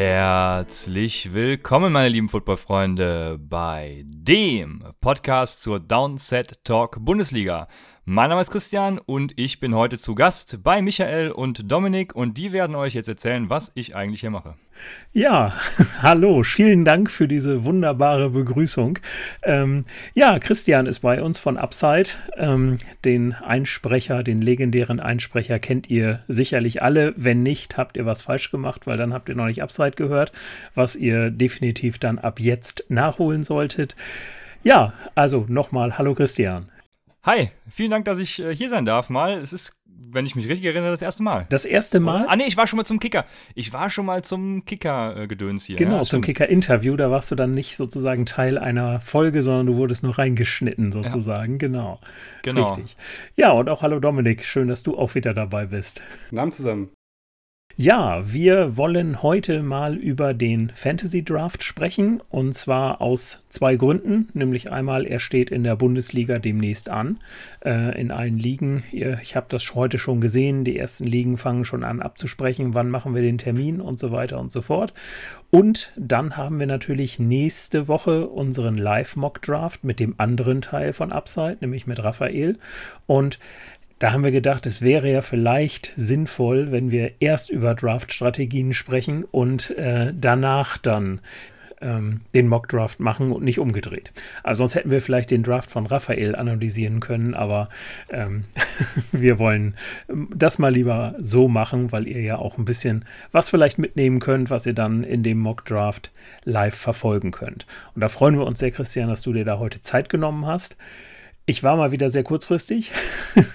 Herzlich willkommen, meine lieben Footballfreunde, bei dem Podcast zur Downset Talk Bundesliga. Mein Name ist Christian und ich bin heute zu Gast bei Michael und Dominik und die werden euch jetzt erzählen, was ich eigentlich hier mache. Ja, hallo, vielen Dank für diese wunderbare Begrüßung. Ähm, ja, Christian ist bei uns von Upside. Ähm, den Einsprecher, den legendären Einsprecher kennt ihr sicherlich alle. Wenn nicht, habt ihr was falsch gemacht, weil dann habt ihr noch nicht Upside gehört, was ihr definitiv dann ab jetzt nachholen solltet. Ja, also nochmal, hallo Christian. Hi, vielen Dank, dass ich äh, hier sein darf mal. Es ist, wenn ich mich richtig erinnere, das erste Mal. Das erste Mal? Ah, nee, ich war schon mal zum Kicker. Ich war schon mal zum Kicker-Gedöns hier. Genau, ja, zum Kicker-Interview. Da warst du dann nicht sozusagen Teil einer Folge, sondern du wurdest nur reingeschnitten sozusagen. Ja. Genau. Genau. Richtig. Ja, und auch hallo Dominik. Schön, dass du auch wieder dabei bist. Guten Abend zusammen. Ja, wir wollen heute mal über den Fantasy Draft sprechen und zwar aus zwei Gründen. Nämlich einmal, er steht in der Bundesliga demnächst an, äh, in allen Ligen. Ich habe das heute schon gesehen. Die ersten Ligen fangen schon an abzusprechen, wann machen wir den Termin und so weiter und so fort. Und dann haben wir natürlich nächste Woche unseren Live-Mock Draft mit dem anderen Teil von Upside, nämlich mit Raphael. Und da haben wir gedacht, es wäre ja vielleicht sinnvoll, wenn wir erst über Draft-Strategien sprechen und äh, danach dann ähm, den Mock-Draft machen und nicht umgedreht. Also sonst hätten wir vielleicht den Draft von Raphael analysieren können, aber ähm, wir wollen ähm, das mal lieber so machen, weil ihr ja auch ein bisschen was vielleicht mitnehmen könnt, was ihr dann in dem Mock-Draft live verfolgen könnt. Und da freuen wir uns sehr, Christian, dass du dir da heute Zeit genommen hast. Ich war mal wieder sehr kurzfristig.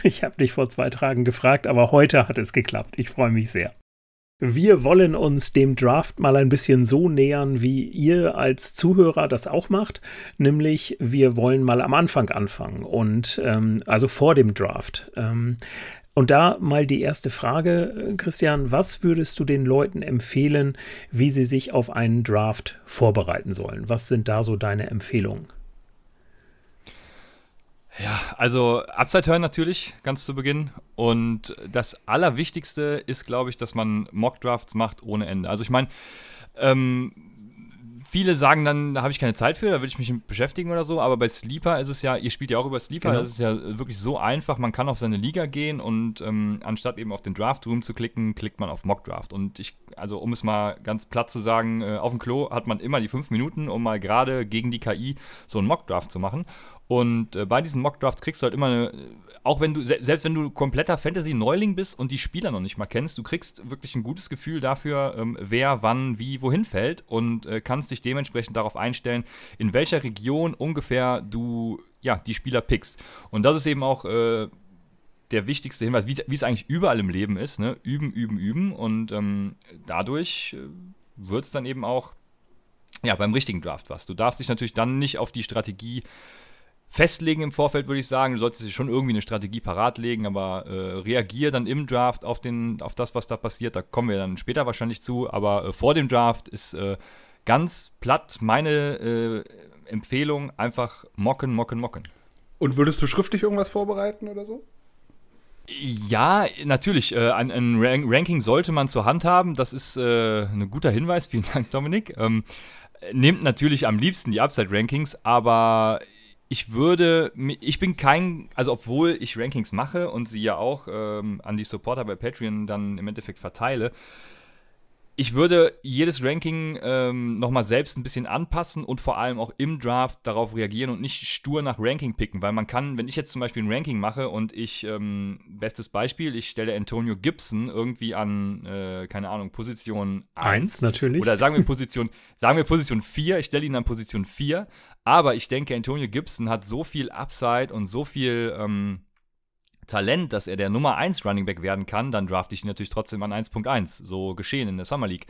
Ich habe dich vor zwei Tagen gefragt, aber heute hat es geklappt. Ich freue mich sehr. Wir wollen uns dem Draft mal ein bisschen so nähern, wie ihr als Zuhörer das auch macht. Nämlich, wir wollen mal am Anfang anfangen und ähm, also vor dem Draft. Ähm, und da mal die erste Frage, Christian, was würdest du den Leuten empfehlen, wie sie sich auf einen Draft vorbereiten sollen? Was sind da so deine Empfehlungen? Ja, also Upside Turn natürlich, ganz zu Beginn. Und das Allerwichtigste ist, glaube ich, dass man Mock Drafts macht ohne Ende. Also ich meine, ähm, viele sagen dann, da habe ich keine Zeit für, da will ich mich beschäftigen oder so, aber bei Sleeper ist es ja, ihr spielt ja auch über Sleeper, genau. das ist ja wirklich so einfach, man kann auf seine Liga gehen und ähm, anstatt eben auf den Draft Room zu klicken, klickt man auf Mock Draft. Und ich, also um es mal ganz platt zu sagen, äh, auf dem Klo hat man immer die fünf Minuten, um mal gerade gegen die KI so einen Mock Draft zu machen. Und äh, bei diesen Mockdrafts kriegst du halt immer eine, auch wenn du, selbst wenn du kompletter Fantasy-Neuling bist und die Spieler noch nicht mal kennst, du kriegst wirklich ein gutes Gefühl dafür, ähm, wer, wann, wie, wohin fällt und äh, kannst dich dementsprechend darauf einstellen, in welcher Region ungefähr du ja, die Spieler pickst. Und das ist eben auch äh, der wichtigste Hinweis, wie es eigentlich überall im Leben ist, ne? Üben, üben, üben. Und ähm, dadurch äh, wird es dann eben auch ja, beim richtigen Draft was. Du darfst dich natürlich dann nicht auf die Strategie festlegen im Vorfeld, würde ich sagen. Du solltest dir schon irgendwie eine Strategie parat legen, aber äh, reagier dann im Draft auf, den, auf das, was da passiert. Da kommen wir dann später wahrscheinlich zu. Aber äh, vor dem Draft ist äh, ganz platt meine äh, Empfehlung: einfach mocken, mocken, mocken. Und würdest du schriftlich irgendwas vorbereiten oder so? Ja, natürlich. Äh, ein, ein Ranking sollte man zur Hand haben. Das ist äh, ein guter Hinweis. Vielen Dank, Dominik. Ähm, nehmt natürlich am liebsten die Upside-Rankings, aber ich würde, ich bin kein, also obwohl ich Rankings mache und sie ja auch ähm, an die Supporter bei Patreon dann im Endeffekt verteile, ich würde jedes Ranking ähm, nochmal selbst ein bisschen anpassen und vor allem auch im Draft darauf reagieren und nicht stur nach Ranking picken, weil man kann, wenn ich jetzt zum Beispiel ein Ranking mache und ich, ähm, bestes Beispiel, ich stelle Antonio Gibson irgendwie an, äh, keine Ahnung, Position 1. natürlich. Oder sagen wir Position, sagen wir Position 4, ich stelle ihn an Position 4, aber ich denke, Antonio Gibson hat so viel Upside und so viel, ähm, Talent, dass er der Nummer 1 Running Back werden kann, dann drafte ich ihn natürlich trotzdem an 1.1. So geschehen in der Summer League.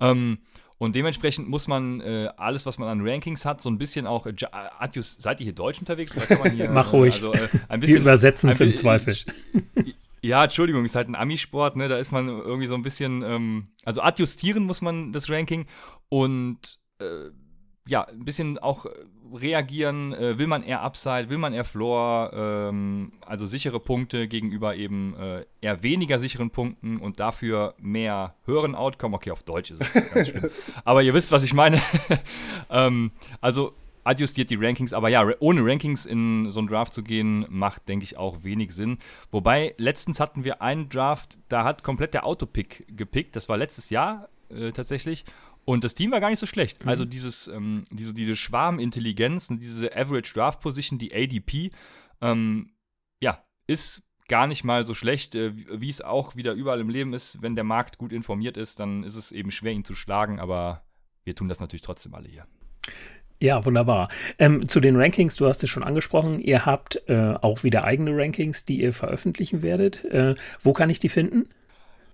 Ähm, und dementsprechend muss man äh, alles, was man an Rankings hat, so ein bisschen auch. Äh, Adjus, seid ihr hier Deutsch unterwegs? Oder kann man hier, Mach ruhig. Also, äh, ein bisschen, Wir übersetzen es im Zweifel. Ja, Entschuldigung, ist halt ein Amisport, ne? Da ist man irgendwie so ein bisschen. Ähm, also adjustieren muss man das Ranking und. Äh, ja, ein bisschen auch reagieren? Äh, will man eher Upside? Will man eher Floor? Ähm, also sichere Punkte gegenüber eben äh, eher weniger sicheren Punkten und dafür mehr höheren Outcome. Okay, auf Deutsch ist es ganz schlimm. Aber ihr wisst, was ich meine. ähm, also adjustiert die Rankings, aber ja, ohne Rankings in so einen Draft zu gehen, macht, denke ich, auch wenig Sinn. Wobei, letztens hatten wir einen Draft, da hat komplett der Autopick gepickt. Das war letztes Jahr äh, tatsächlich. Und das Team war gar nicht so schlecht. Mhm. Also dieses, ähm, diese, diese Schwarmintelligenz, diese Average Draft Position, die ADP, ähm, ja, ist gar nicht mal so schlecht, äh, wie es auch wieder überall im Leben ist. Wenn der Markt gut informiert ist, dann ist es eben schwer, ihn zu schlagen, aber wir tun das natürlich trotzdem alle hier. Ja, wunderbar. Ähm, zu den Rankings, du hast es schon angesprochen, ihr habt äh, auch wieder eigene Rankings, die ihr veröffentlichen werdet. Äh, wo kann ich die finden?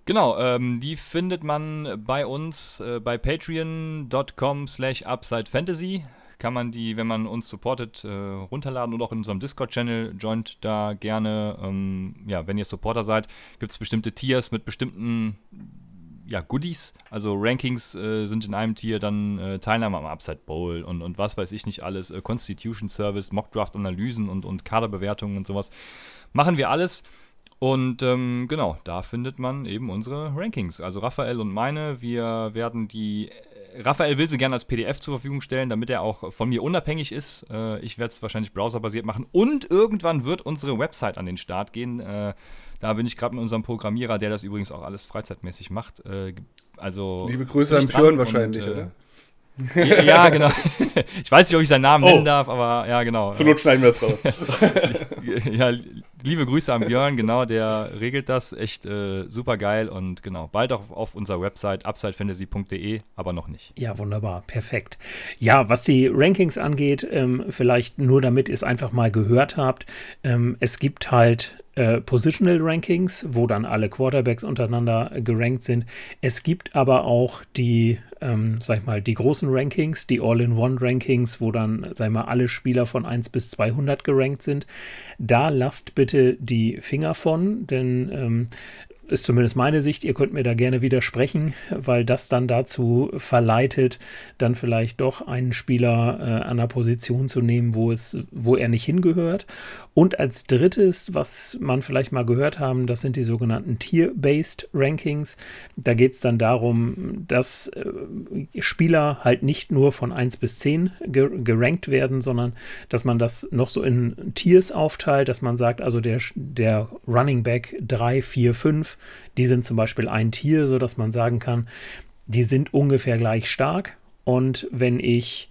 Genau, ähm, die findet man bei uns äh, bei patreon.com slash upsidefantasy. Kann man die, wenn man uns supportet, äh, runterladen oder auch in unserem Discord-Channel. Joint da gerne. Ähm, ja, wenn ihr Supporter seid, gibt es bestimmte Tiers mit bestimmten ja, Goodies. Also Rankings äh, sind in einem Tier dann äh, Teilnahme am Upside Bowl und, und was weiß ich nicht alles. Äh, Constitution Service, Mockdraft-Analysen und, und Kaderbewertungen und sowas. Machen wir alles. Und ähm, genau, da findet man eben unsere Rankings. Also Raphael und meine. Wir werden die. Äh, Raphael will sie gerne als PDF zur Verfügung stellen, damit er auch von mir unabhängig ist. Äh, ich werde es wahrscheinlich browserbasiert machen. Und irgendwann wird unsere Website an den Start gehen. Äh, da bin ich gerade mit unserem Programmierer, der das übrigens auch alles freizeitmäßig macht. Äh, also Liebe Grüße an Björn wahrscheinlich, und, äh, oder? Ja, ja, genau. Ich weiß nicht, ob ich seinen Namen oh. nennen darf, aber ja, genau. Zur Not schneiden wir es raus. ja, liebe Grüße an Björn, genau, der regelt das. Echt äh, super geil und genau, bald auch auf unserer Website upsidefantasy.de, aber noch nicht. Ja, wunderbar, perfekt. Ja, was die Rankings angeht, ähm, vielleicht nur damit ihr es einfach mal gehört habt, ähm, es gibt halt äh, Positional Rankings, wo dann alle Quarterbacks untereinander gerankt sind. Es gibt aber auch die, ähm, sag ich mal, die großen Rankings, die All-in-One-Rankings, wo dann, sag ich mal, alle Spieler von 1 bis 200 gerankt sind. Da lasst bitte die Finger von, denn ähm, ist zumindest meine Sicht. Ihr könnt mir da gerne widersprechen, weil das dann dazu verleitet, dann vielleicht doch einen Spieler äh, an einer Position zu nehmen, wo, es, wo er nicht hingehört. Und als drittes, was man vielleicht mal gehört haben, das sind die sogenannten Tier-Based Rankings. Da geht es dann darum, dass äh, Spieler halt nicht nur von 1 bis 10 ge gerankt werden, sondern dass man das noch so in Tiers aufteilt, dass man sagt, also der, der Running Back 3, 4, 5, die sind zum Beispiel ein Tier, sodass man sagen kann, die sind ungefähr gleich stark. Und wenn ich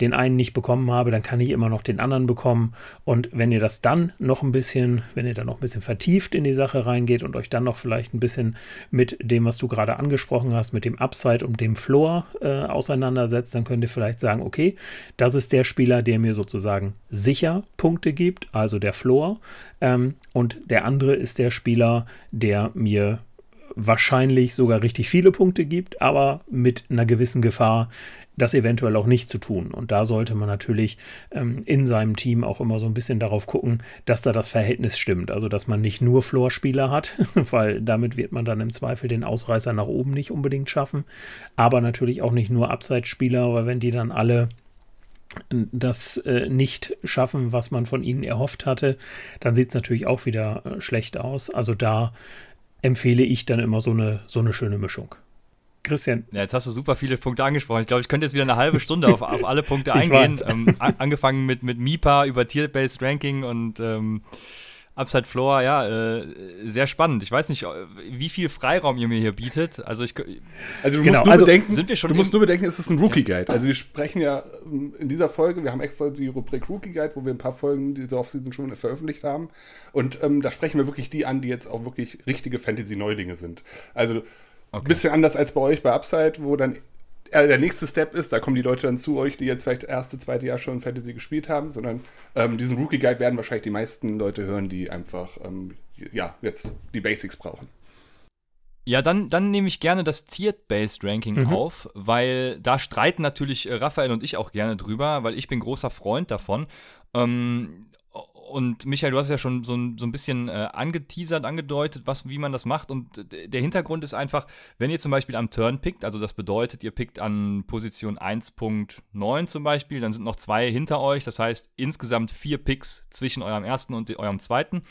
den einen nicht bekommen habe, dann kann ich immer noch den anderen bekommen. Und wenn ihr das dann noch ein bisschen, wenn ihr dann noch ein bisschen vertieft in die Sache reingeht und euch dann noch vielleicht ein bisschen mit dem, was du gerade angesprochen hast, mit dem Upside und dem Floor äh, auseinandersetzt, dann könnt ihr vielleicht sagen, okay, das ist der Spieler, der mir sozusagen sicher Punkte gibt, also der Floor. Ähm, und der andere ist der Spieler, der mir wahrscheinlich sogar richtig viele Punkte gibt, aber mit einer gewissen Gefahr, das eventuell auch nicht zu tun. Und da sollte man natürlich ähm, in seinem Team auch immer so ein bisschen darauf gucken, dass da das Verhältnis stimmt. Also, dass man nicht nur Floor-Spieler hat, weil damit wird man dann im Zweifel den Ausreißer nach oben nicht unbedingt schaffen. Aber natürlich auch nicht nur Abseitsspieler, weil wenn die dann alle das äh, nicht schaffen, was man von ihnen erhofft hatte, dann sieht es natürlich auch wieder äh, schlecht aus. Also da empfehle ich dann immer so eine, so eine schöne Mischung. Christian. Ja, jetzt hast du super viele Punkte angesprochen. Ich glaube, ich könnte jetzt wieder eine halbe Stunde auf, auf alle Punkte eingehen. Ähm, angefangen mit, mit MIPA über Tier-Based Ranking und ähm, Upside Floor, ja, äh, sehr spannend. Ich weiß nicht, äh, wie viel Freiraum ihr mir hier bietet. Also, ich, also du genau, musst nur also bedenken, sind wir schon du musst nur bedenken, es ist ein Rookie Guide. Also wir sprechen ja ähm, in dieser Folge, wir haben extra die Rubrik Rookie Guide, wo wir ein paar Folgen diese Offseason schon veröffentlicht haben. Und ähm, da sprechen wir wirklich die an, die jetzt auch wirklich richtige Fantasy-Neulinge sind. Also Okay. Bisschen anders als bei euch bei Upside, wo dann der nächste Step ist, da kommen die Leute dann zu euch, die jetzt vielleicht erste, zweite Jahr schon Fantasy gespielt haben, sondern ähm, diesen Rookie Guide werden wahrscheinlich die meisten Leute hören, die einfach ähm, ja jetzt die Basics brauchen. Ja, dann, dann nehme ich gerne das Tiered-Based Ranking mhm. auf, weil da streiten natürlich äh, Raphael und ich auch gerne drüber, weil ich bin großer Freund davon. Ähm, und Michael, du hast ja schon so ein, so ein bisschen äh, angeteasert, angedeutet, was, wie man das macht. Und der Hintergrund ist einfach, wenn ihr zum Beispiel am Turn pickt, also das bedeutet, ihr pickt an Position 1.9 zum Beispiel, dann sind noch zwei hinter euch. Das heißt insgesamt vier Picks zwischen eurem ersten und eurem zweiten.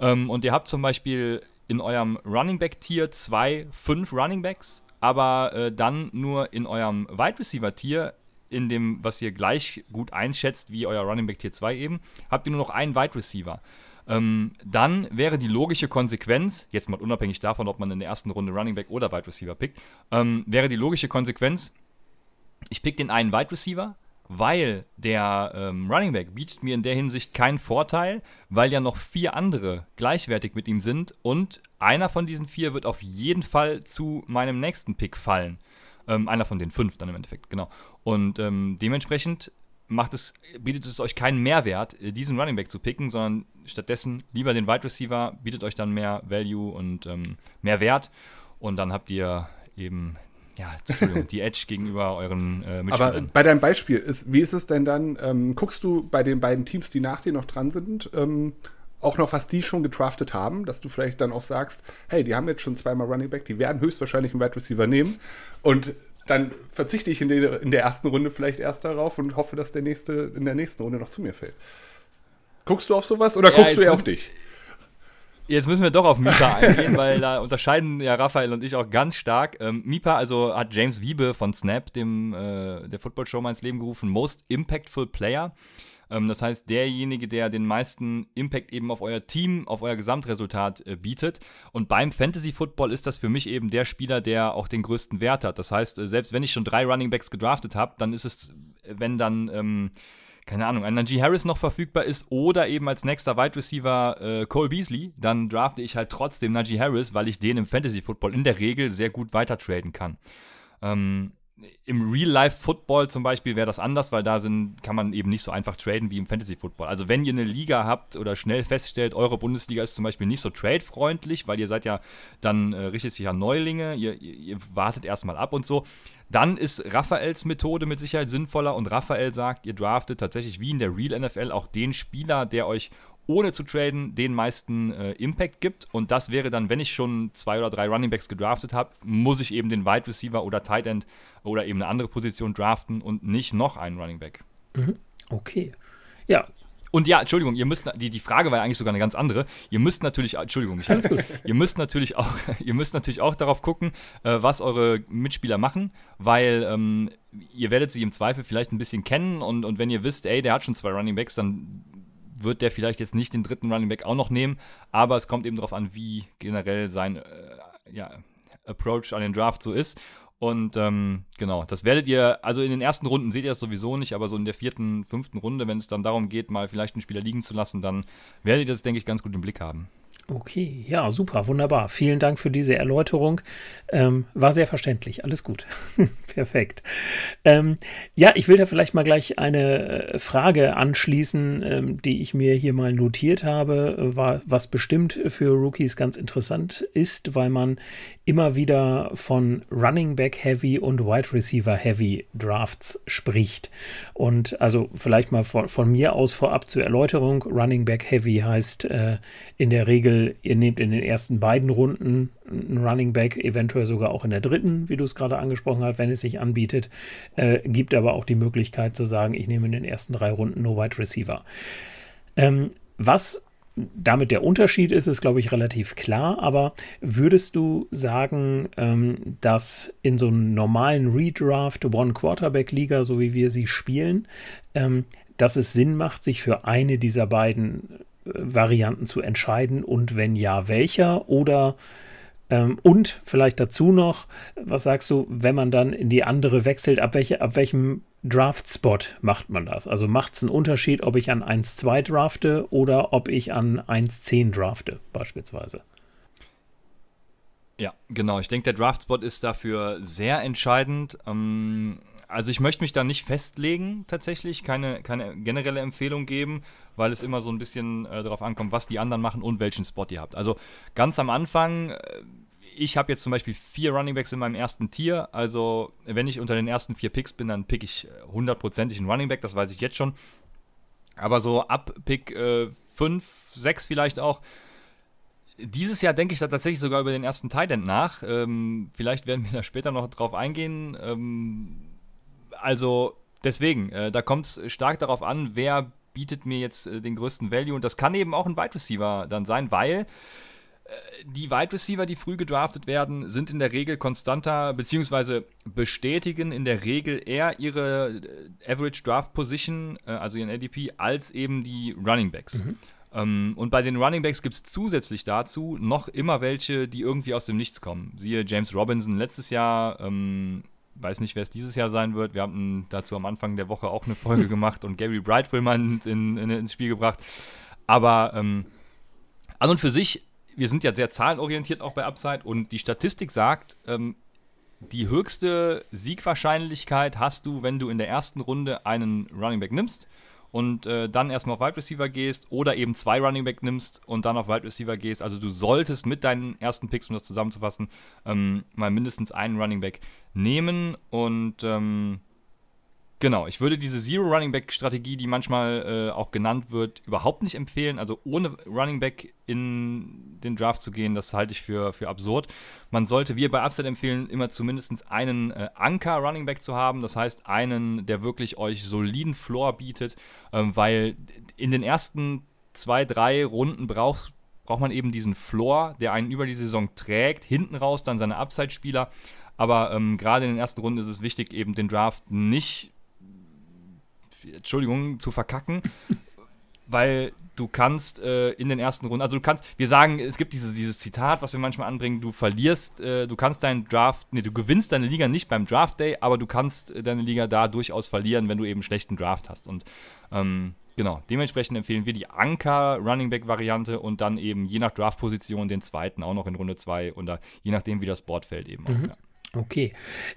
Ähm, und ihr habt zum Beispiel in eurem Running Back Tier zwei, fünf Running Backs, aber äh, dann nur in eurem Wide Receiver Tier in dem, was ihr gleich gut einschätzt wie euer Running Back Tier 2 eben, habt ihr nur noch einen Wide Receiver. Ähm, dann wäre die logische Konsequenz, jetzt mal unabhängig davon, ob man in der ersten Runde Running Back oder Wide Receiver pickt, ähm, wäre die logische Konsequenz, ich pick den einen Wide Receiver, weil der ähm, Running Back bietet mir in der Hinsicht keinen Vorteil, weil ja noch vier andere gleichwertig mit ihm sind und einer von diesen vier wird auf jeden Fall zu meinem nächsten Pick fallen. Ähm, einer von den fünf dann im Endeffekt, genau. Und ähm, dementsprechend macht es, bietet es euch keinen Mehrwert, äh, diesen Running Back zu picken, sondern stattdessen lieber den Wide Receiver, bietet euch dann mehr Value und ähm, mehr Wert. Und dann habt ihr eben ja, die Edge gegenüber euren äh, Mitspielern. Aber bei deinem Beispiel, ist, wie ist es denn dann, ähm, guckst du bei den beiden Teams, die nach dir noch dran sind, ähm, auch noch, was die schon getraftet haben, dass du vielleicht dann auch sagst, hey, die haben jetzt schon zweimal Running Back, die werden höchstwahrscheinlich einen Wide Receiver nehmen und dann verzichte ich in, die, in der ersten Runde vielleicht erst darauf und hoffe, dass der nächste in der nächsten Runde noch zu mir fällt. Guckst du auf sowas oder ja, guckst du eher auf dich? Jetzt müssen wir doch auf Mipa eingehen, weil da unterscheiden ja Raphael und ich auch ganz stark. Ähm, Mipa also hat James Wiebe von Snap, dem äh, der Football Show mal ins Leben gerufen, Most Impactful Player. Ähm, das heißt, derjenige, der den meisten Impact eben auf euer Team, auf euer Gesamtresultat äh, bietet. Und beim Fantasy Football ist das für mich eben der Spieler, der auch den größten Wert hat. Das heißt, äh, selbst wenn ich schon drei Running Backs gedraftet habe, dann ist es, wenn dann ähm, keine Ahnung, ein Najee Harris noch verfügbar ist oder eben als nächster Wide Receiver äh, Cole Beasley, dann drafte ich halt trotzdem Najee Harris, weil ich den im Fantasy Football in der Regel sehr gut weiter traden kann. Ähm, im Real-Life-Football zum Beispiel wäre das anders, weil da sind, kann man eben nicht so einfach traden wie im Fantasy-Football. Also wenn ihr eine Liga habt oder schnell feststellt, eure Bundesliga ist zum Beispiel nicht so trade-freundlich, weil ihr seid ja dann äh, richtet sich an Neulinge, ihr, ihr, ihr wartet erstmal ab und so, dann ist Raphaels Methode mit Sicherheit sinnvoller und Raphael sagt, ihr draftet tatsächlich wie in der Real NFL auch den Spieler, der euch ohne zu traden den meisten äh, Impact gibt. Und das wäre dann, wenn ich schon zwei oder drei Runningbacks gedraftet habe, muss ich eben den Wide Receiver oder Tight End oder eben eine andere Position draften und nicht noch einen Runningback. Mhm. Okay. Ja, und ja, Entschuldigung, ihr müsst, die, die Frage war ja eigentlich sogar eine ganz andere. Ihr müsst natürlich, Entschuldigung, ich, ihr müsst natürlich auch, ihr müsst natürlich auch darauf gucken, äh, was eure Mitspieler machen, weil ähm, ihr werdet sie im Zweifel vielleicht ein bisschen kennen und, und wenn ihr wisst, ey, der hat schon zwei Running Backs, dann wird der vielleicht jetzt nicht den dritten Running Back auch noch nehmen, aber es kommt eben darauf an, wie generell sein äh, ja, Approach an den Draft so ist. Und ähm, genau, das werdet ihr, also in den ersten Runden seht ihr das sowieso nicht, aber so in der vierten, fünften Runde, wenn es dann darum geht, mal vielleicht einen Spieler liegen zu lassen, dann werdet ihr das, denke ich, ganz gut im Blick haben. Okay, ja, super, wunderbar. Vielen Dank für diese Erläuterung. Ähm, war sehr verständlich. Alles gut. Perfekt. Ähm, ja, ich will da vielleicht mal gleich eine äh, Frage anschließen, ähm, die ich mir hier mal notiert habe, war, was bestimmt für Rookies ganz interessant ist, weil man immer wieder von Running Back Heavy und Wide Receiver Heavy Drafts spricht. Und also vielleicht mal von, von mir aus vorab zur Erläuterung. Running Back Heavy heißt äh, in der Regel, ihr nehmt in den ersten beiden Runden einen Running Back, eventuell sogar auch in der dritten, wie du es gerade angesprochen hast, wenn es sich anbietet. Äh, gibt aber auch die Möglichkeit zu sagen, ich nehme in den ersten drei Runden nur Wide Receiver. Ähm, was damit der Unterschied ist, ist, glaube ich, relativ klar. Aber würdest du sagen, ähm, dass in so einem normalen Redraft One-Quarterback-Liga, so wie wir sie spielen, ähm, dass es Sinn macht, sich für eine dieser beiden Varianten zu entscheiden? Und wenn ja, welcher? Oder ähm, und vielleicht dazu noch, was sagst du, wenn man dann in die andere wechselt, ab, welche, ab welchem Draft-Spot macht man das? Also macht es einen Unterschied, ob ich an 1-2 drafte oder ob ich an 1-10 drafte, beispielsweise? Ja, genau. Ich denke, der Draft-Spot ist dafür sehr entscheidend. Ähm, also ich möchte mich da nicht festlegen, tatsächlich, keine, keine generelle Empfehlung geben, weil es immer so ein bisschen äh, darauf ankommt, was die anderen machen und welchen Spot ihr habt. Also ganz am Anfang, äh, ich habe jetzt zum Beispiel vier Runningbacks in meinem ersten Tier. Also wenn ich unter den ersten vier Picks bin, dann pick ich hundertprozentig einen Runningback, das weiß ich jetzt schon. Aber so ab Pick äh, 5, 6 vielleicht auch. Dieses Jahr denke ich da tatsächlich sogar über den ersten Tight End nach. Ähm, vielleicht werden wir da später noch drauf eingehen. Ähm, also deswegen, äh, da kommt es stark darauf an, wer bietet mir jetzt äh, den größten Value. Und das kann eben auch ein Wide Receiver dann sein, weil äh, die Wide Receiver, die früh gedraftet werden, sind in der Regel konstanter, beziehungsweise bestätigen in der Regel eher ihre äh, Average Draft Position, äh, also ihren ADP, als eben die Running Backs. Mhm. Ähm, und bei den Running Backs gibt es zusätzlich dazu noch immer welche, die irgendwie aus dem Nichts kommen. Siehe James Robinson letztes Jahr, ähm, weiß nicht, wer es dieses Jahr sein wird. Wir haben dazu am Anfang der Woche auch eine Folge gemacht und Gary Brightwell mal in, in, in, ins Spiel gebracht. Aber ähm, an und für sich, wir sind ja sehr zahlenorientiert auch bei Upside und die Statistik sagt, ähm, die höchste Siegwahrscheinlichkeit hast du, wenn du in der ersten Runde einen Running Back nimmst und äh, dann erstmal auf Wide Receiver gehst oder eben zwei Running Back nimmst und dann auf Wide Receiver gehst. Also du solltest mit deinen ersten Picks, um das zusammenzufassen, ähm, mal mindestens einen Running Back nehmen und ähm, Genau, ich würde diese Zero Running Back Strategie, die manchmal äh, auch genannt wird, überhaupt nicht empfehlen. Also ohne Running Back in den Draft zu gehen, das halte ich für, für absurd. Man sollte, wir bei Upside empfehlen, immer zumindest einen äh, Anker Running Back zu haben. Das heißt, einen, der wirklich euch soliden Floor bietet, ähm, weil in den ersten zwei, drei Runden braucht, braucht man eben diesen Floor, der einen über die Saison trägt. Hinten raus dann seine Upside-Spieler. Aber ähm, gerade in den ersten Runden ist es wichtig, eben den Draft nicht Entschuldigung, zu verkacken, weil du kannst äh, in den ersten Runden, also du kannst, wir sagen, es gibt dieses, dieses Zitat, was wir manchmal anbringen, du verlierst, äh, du kannst deinen Draft, nee, du gewinnst deine Liga nicht beim Draft Day, aber du kannst äh, deine Liga da durchaus verlieren, wenn du eben schlechten Draft hast. Und ähm, genau, dementsprechend empfehlen wir die Anker Running Back Variante und dann eben je nach Draft-Position den zweiten auch noch in Runde 2 oder je nachdem, wie das Board fällt eben mhm. auch. Ja. Okay,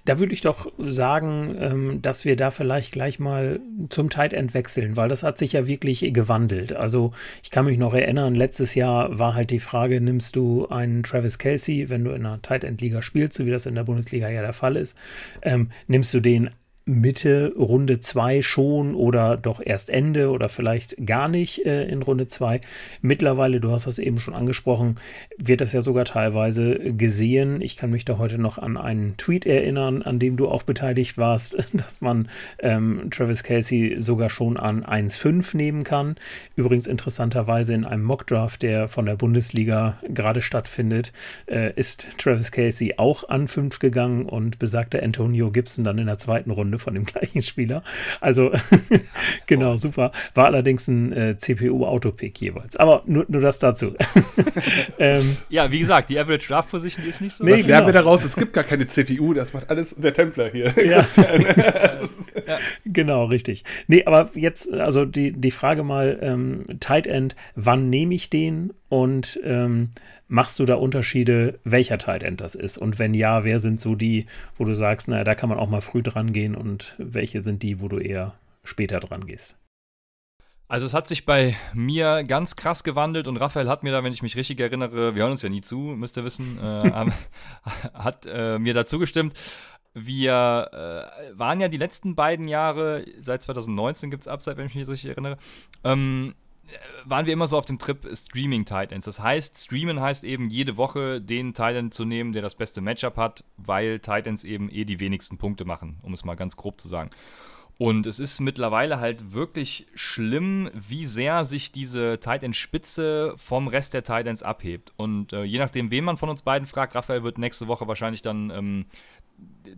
da würde ich doch sagen, ähm, dass wir da vielleicht gleich mal zum Tight End wechseln, weil das hat sich ja wirklich gewandelt. Also ich kann mich noch erinnern, letztes Jahr war halt die Frage, nimmst du einen Travis Kelsey, wenn du in einer Tight End Liga spielst, so wie das in der Bundesliga ja der Fall ist, ähm, nimmst du den Mitte Runde 2 schon oder doch erst Ende oder vielleicht gar nicht äh, in Runde 2. Mittlerweile, du hast das eben schon angesprochen, wird das ja sogar teilweise gesehen. Ich kann mich da heute noch an einen Tweet erinnern, an dem du auch beteiligt warst, dass man ähm, Travis Casey sogar schon an 1,5 nehmen kann. Übrigens interessanterweise in einem Mockdraft, der von der Bundesliga gerade stattfindet, äh, ist Travis Casey auch an 5 gegangen und besagter Antonio Gibson dann in der zweiten Runde von dem gleichen Spieler. Also genau, super. War allerdings ein äh, CPU-Autopick jeweils. Aber nur, nur das dazu. ähm, ja, wie gesagt, die Average Draft Position ist nicht so. Nee, lernen wir daraus, es gibt gar keine CPU, das macht alles der Templer hier, ja. Christian. ja. Genau, richtig. Nee, aber jetzt, also die, die Frage mal, ähm, Tight End, wann nehme ich den und ähm, Machst du da Unterschiede, welcher Tight End das ist? Und wenn ja, wer sind so die, wo du sagst, naja, da kann man auch mal früh dran gehen und welche sind die, wo du eher später dran gehst? Also es hat sich bei mir ganz krass gewandelt und Raphael hat mir da, wenn ich mich richtig erinnere, wir hören uns ja nie zu, müsst ihr wissen, äh, hat äh, mir dazu gestimmt. Wir äh, waren ja die letzten beiden Jahre, seit 2019 gibt es Upside, wenn ich mich richtig erinnere, ähm, waren wir immer so auf dem Trip Streaming Titans. Das heißt, streamen heißt eben jede Woche den Titan zu nehmen, der das beste Matchup hat, weil Titans eben eh die wenigsten Punkte machen, um es mal ganz grob zu sagen. Und es ist mittlerweile halt wirklich schlimm, wie sehr sich diese Titan-Spitze vom Rest der Titans abhebt. Und äh, je nachdem, wen man von uns beiden fragt, Raphael wird nächste Woche wahrscheinlich dann ähm,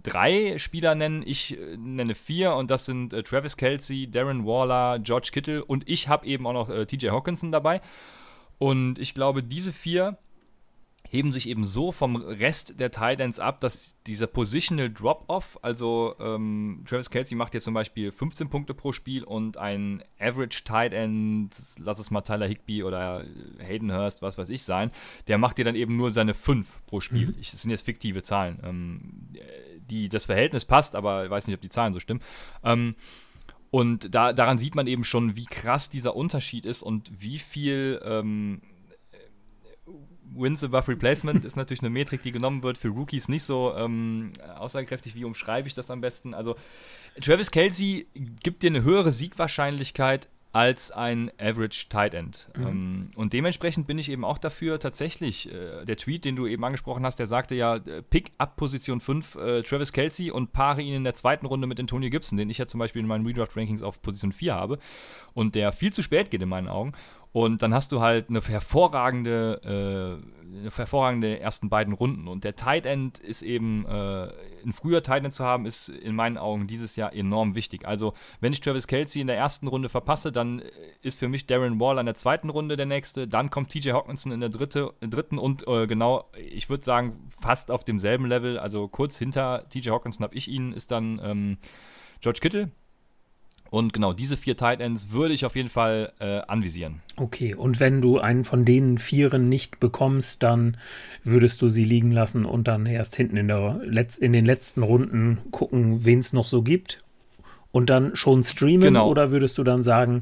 drei Spieler nennen. Ich äh, nenne vier und das sind äh, Travis Kelsey, Darren Waller, George Kittle und ich habe eben auch noch äh, TJ Hawkinson dabei. Und ich glaube, diese vier heben sich eben so vom Rest der Titans ab, dass dieser Positional Drop-Off, also ähm, Travis Kelsey macht jetzt zum Beispiel 15 Punkte pro Spiel und ein Average Tight End, lass es mal Tyler Higby oder Hayden Hurst, was weiß ich sein, der macht dir dann eben nur seine 5 pro Spiel. Mhm. Ich, das sind jetzt fiktive Zahlen. Ähm, die, das Verhältnis passt, aber ich weiß nicht, ob die Zahlen so stimmen. Ähm, und da, daran sieht man eben schon, wie krass dieser Unterschied ist und wie viel ähm, Wins above Replacement ist natürlich eine Metrik, die genommen wird für Rookies nicht so ähm, aussagekräftig. Wie umschreibe ich das am besten? Also, Travis Kelsey gibt dir eine höhere Siegwahrscheinlichkeit als ein Average Tight End. Mhm. Ähm, und dementsprechend bin ich eben auch dafür tatsächlich, äh, der Tweet, den du eben angesprochen hast, der sagte ja, äh, pick up Position 5 äh, Travis Kelsey und paare ihn in der zweiten Runde mit Antonio Gibson, den ich ja zum Beispiel in meinen Redraft-Rankings auf Position 4 habe und der viel zu spät geht in meinen Augen. Und dann hast du halt eine hervorragende, äh, eine hervorragende ersten beiden Runden. Und der Tight End ist eben, äh, ein früher Tight End zu haben, ist in meinen Augen dieses Jahr enorm wichtig. Also, wenn ich Travis Kelsey in der ersten Runde verpasse, dann ist für mich Darren Wall in der zweiten Runde der nächste. Dann kommt TJ Hawkinson in der dritte, dritten und äh, genau, ich würde sagen, fast auf demselben Level. Also kurz hinter TJ Hawkinson habe ich ihn, ist dann ähm, George Kittle und genau, diese vier Tight Ends würde ich auf jeden Fall äh, anvisieren. Okay, und wenn du einen von den Vieren nicht bekommst, dann würdest du sie liegen lassen und dann erst hinten in, der Letz in den letzten Runden gucken, wen es noch so gibt und dann schon streamen? Genau. Oder würdest du dann sagen,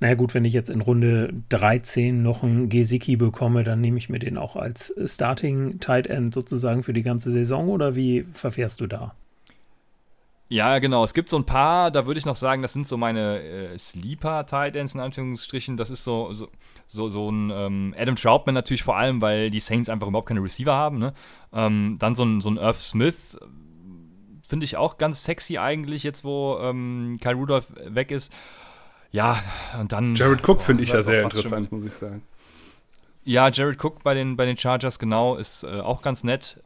naja gut, wenn ich jetzt in Runde 13 noch einen Gesicki bekomme, dann nehme ich mir den auch als Starting Tight End sozusagen für die ganze Saison oder wie verfährst du da? Ja, genau. Es gibt so ein paar, da würde ich noch sagen, das sind so meine äh, Sleeper-Tight Ends in Anführungsstrichen. Das ist so, so, so, so ein ähm, Adam Troutman natürlich vor allem, weil die Saints einfach überhaupt keine Receiver haben. Ne? Ähm, dann so ein, so ein Irv Smith, finde ich auch ganz sexy eigentlich, jetzt wo ähm, Kyle Rudolph weg ist. Ja, und dann. Jared Cook finde ich ja sehr interessant, muss ich sagen. Ja, Jared Cook bei den, bei den Chargers, genau, ist äh, auch ganz nett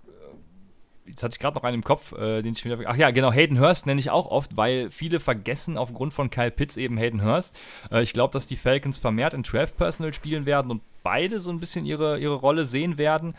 jetzt hatte ich gerade noch einen im Kopf, äh, den ich wieder. Ach ja, genau, Hayden Hurst nenne ich auch oft, weil viele vergessen aufgrund von Kyle Pitts eben Hayden Hurst. Äh, ich glaube, dass die Falcons vermehrt in 12 Personal spielen werden und beide so ein bisschen ihre, ihre Rolle sehen werden.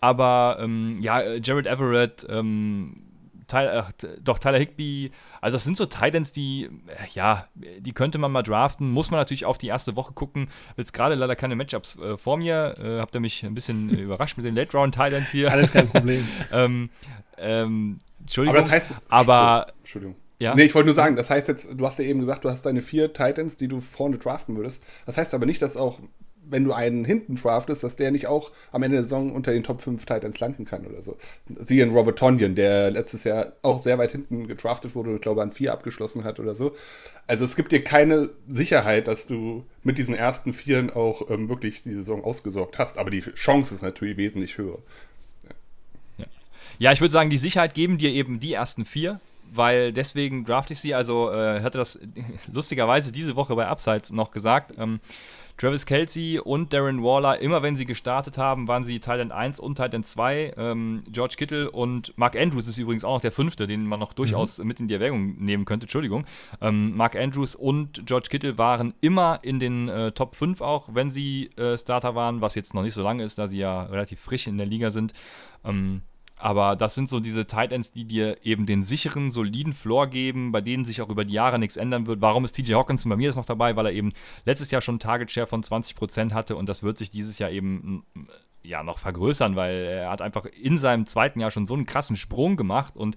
Aber ähm, ja, äh, Jared Everett, ähm, Tyler, ach, doch Tyler Higby, also das sind so Titans, die, äh, ja, die könnte man mal draften. Muss man natürlich auf die erste Woche gucken. Jetzt gerade leider keine Matchups äh, vor mir. Äh, habt ihr mich ein bisschen äh, überrascht mit den Late Round Titans hier. Alles kein Problem. ähm, ähm, Entschuldigung. Aber das heißt, aber oh, Entschuldigung. Ja? Nee, ich wollte nur sagen, das heißt jetzt, du hast ja eben gesagt, du hast deine vier Titans, die du vorne draften würdest. Das heißt aber nicht, dass auch wenn du einen hinten draftest, dass der nicht auch am Ende der Saison unter den Top 5 Titans landen kann oder so. Siehe in Robert Tonyan, der letztes Jahr auch sehr weit hinten gedraftet wurde und glaube an 4 abgeschlossen hat oder so. Also es gibt dir keine Sicherheit, dass du mit diesen ersten Vieren auch ähm, wirklich die Saison ausgesorgt hast, aber die Chance ist natürlich wesentlich höher. Ja, ja ich würde sagen, die Sicherheit geben dir eben die ersten vier, weil deswegen draft ich sie. Also äh, hatte das lustigerweise diese Woche bei Upside noch gesagt. Ähm, Travis Kelsey und Darren Waller, immer wenn sie gestartet haben, waren sie Thailand 1 und Thailand 2. Ähm, George Kittle und Mark Andrews ist übrigens auch noch der fünfte, den man noch durchaus mhm. mit in die Erwägung nehmen könnte. Entschuldigung. Ähm, Mark Andrews und George Kittle waren immer in den äh, Top 5 auch, wenn sie äh, Starter waren, was jetzt noch nicht so lange ist, da sie ja relativ frisch in der Liga sind. Ähm, aber das sind so diese Tight Ends, die dir eben den sicheren, soliden Floor geben, bei denen sich auch über die Jahre nichts ändern wird. Warum ist TJ Hawkinson bei mir jetzt noch dabei? Weil er eben letztes Jahr schon einen Target Share von 20% hatte und das wird sich dieses Jahr eben ja noch vergrößern, weil er hat einfach in seinem zweiten Jahr schon so einen krassen Sprung gemacht und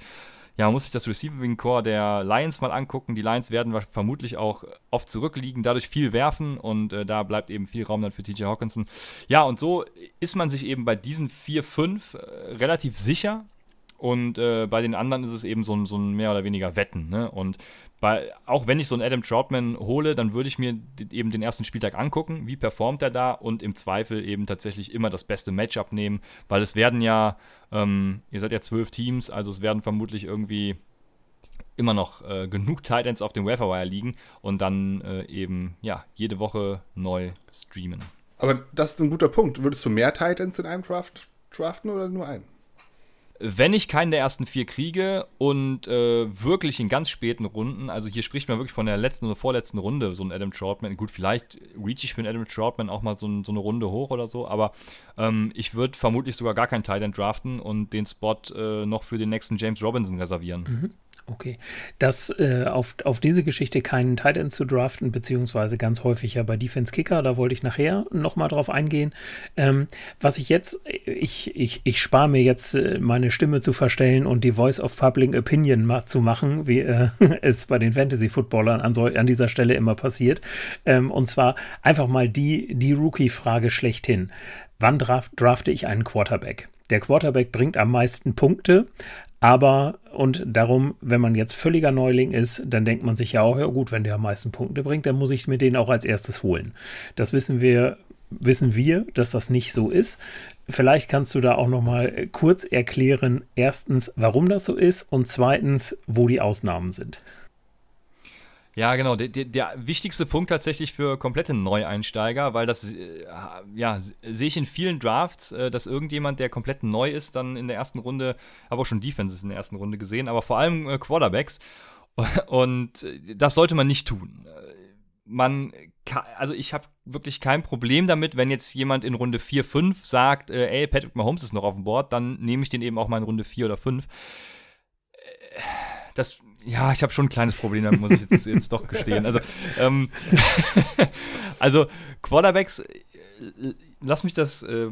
ja, man muss sich das Receiving Core der Lions mal angucken. Die Lions werden vermutlich auch oft zurückliegen, dadurch viel werfen und äh, da bleibt eben viel Raum dann für TJ Hawkinson. Ja, und so ist man sich eben bei diesen 4, 5 äh, relativ sicher. Und äh, bei den anderen ist es eben so ein, so ein mehr oder weniger Wetten. Ne? Und weil auch wenn ich so einen Adam Troutman hole, dann würde ich mir eben den ersten Spieltag angucken, wie performt er da und im Zweifel eben tatsächlich immer das beste Matchup nehmen, weil es werden ja, ähm, ihr seid ja zwölf Teams, also es werden vermutlich irgendwie immer noch äh, genug Titans auf dem Waferwire liegen und dann äh, eben ja jede Woche neu streamen. Aber das ist ein guter Punkt. Würdest du mehr Titans in einem Draft draften oder nur einen? Wenn ich keinen der ersten vier kriege und äh, wirklich in ganz späten Runden, also hier spricht man wirklich von der letzten oder vorletzten Runde, so ein Adam Troutman, gut, vielleicht reach ich für einen Adam Troutman auch mal so, so eine Runde hoch oder so, aber ähm, ich würde vermutlich sogar gar keinen Titan draften und den Spot äh, noch für den nächsten James Robinson reservieren. Mhm. Okay. Das äh, auf, auf diese Geschichte keinen Tight End zu draften, beziehungsweise ganz häufig ja bei Defense Kicker, da wollte ich nachher nochmal drauf eingehen. Ähm, was ich jetzt, ich, ich, ich spare mir jetzt äh, meine Stimme zu verstellen und die Voice of Public Opinion ma zu machen, wie äh, es bei den Fantasy-Footballern an, so, an dieser Stelle immer passiert. Ähm, und zwar einfach mal die, die Rookie-Frage schlechthin. Wann draft, drafte ich einen Quarterback? Der Quarterback bringt am meisten Punkte, aber und darum, wenn man jetzt völliger Neuling ist, dann denkt man sich ja auch, ja gut, wenn der am meisten Punkte bringt, dann muss ich mir den auch als erstes holen. Das wissen wir, wissen wir, dass das nicht so ist. Vielleicht kannst du da auch noch mal kurz erklären, erstens, warum das so ist und zweitens, wo die Ausnahmen sind. Ja, genau. Der, der, der, wichtigste Punkt tatsächlich für komplette Neueinsteiger, weil das, äh, ja, sehe ich in vielen Drafts, äh, dass irgendjemand, der komplett neu ist, dann in der ersten Runde, habe auch schon Defenses in der ersten Runde gesehen, aber vor allem äh, Quarterbacks. Und das sollte man nicht tun. Man also ich habe wirklich kein Problem damit, wenn jetzt jemand in Runde 4, 5 sagt, ey, Patrick Mahomes ist noch auf dem Board, dann nehme ich den eben auch mal in Runde 4 oder 5. Das ja, ich habe schon ein kleines Problem, damit muss ich jetzt, jetzt doch gestehen. Also, ähm, also Quarterbacks, äh, lass mich das äh,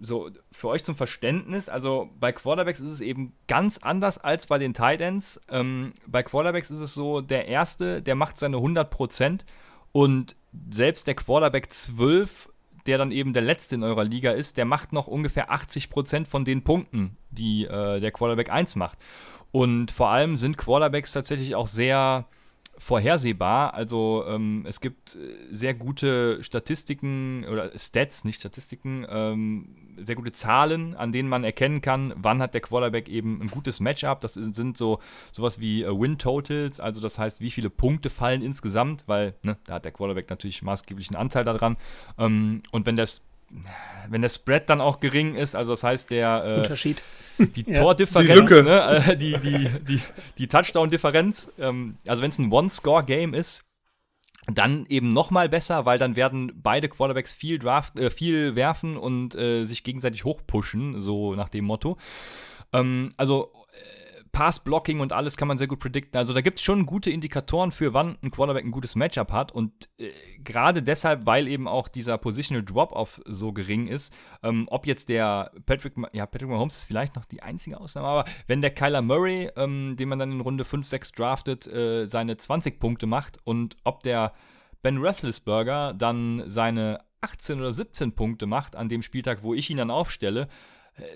so für euch zum Verständnis. Also bei Quarterbacks ist es eben ganz anders als bei den Tight Ends. Ähm, bei Quarterbacks ist es so, der Erste, der macht seine 100% und selbst der Quarterback 12 der dann eben der Letzte in eurer Liga ist, der macht noch ungefähr 80% von den Punkten, die äh, der Quarterback 1 macht. Und vor allem sind Quarterbacks tatsächlich auch sehr vorhersehbar. Also ähm, es gibt äh, sehr gute Statistiken oder Stats, nicht Statistiken, ähm, sehr gute Zahlen, an denen man erkennen kann, wann hat der Quarterback eben ein gutes Matchup. Das sind so sowas wie äh, Win Totals, also das heißt, wie viele Punkte fallen insgesamt, weil ne, da hat der Quarterback natürlich maßgeblichen Anteil daran. Ähm, und wenn das wenn der Spread dann auch gering ist, also das heißt der äh, Unterschied, die ja. Tordifferenz, die, ne, äh, die, die, die, die Touchdown-Differenz, ähm, also wenn es ein One-Score-Game ist, dann eben noch mal besser, weil dann werden beide Quarterbacks viel, Draft, äh, viel werfen und äh, sich gegenseitig hochpushen, so nach dem Motto. Ähm, also Pass-Blocking und alles kann man sehr gut predikten. Also da gibt es schon gute Indikatoren für, wann ein Quarterback ein gutes Matchup hat. Und äh, gerade deshalb, weil eben auch dieser Positional Drop-Off so gering ist, ähm, ob jetzt der Patrick, ja, Patrick Mahomes ist vielleicht noch die einzige Ausnahme, aber wenn der Kyler Murray, ähm, den man dann in Runde 5, 6 draftet, äh, seine 20 Punkte macht und ob der Ben Roethlisberger dann seine 18 oder 17 Punkte macht an dem Spieltag, wo ich ihn dann aufstelle,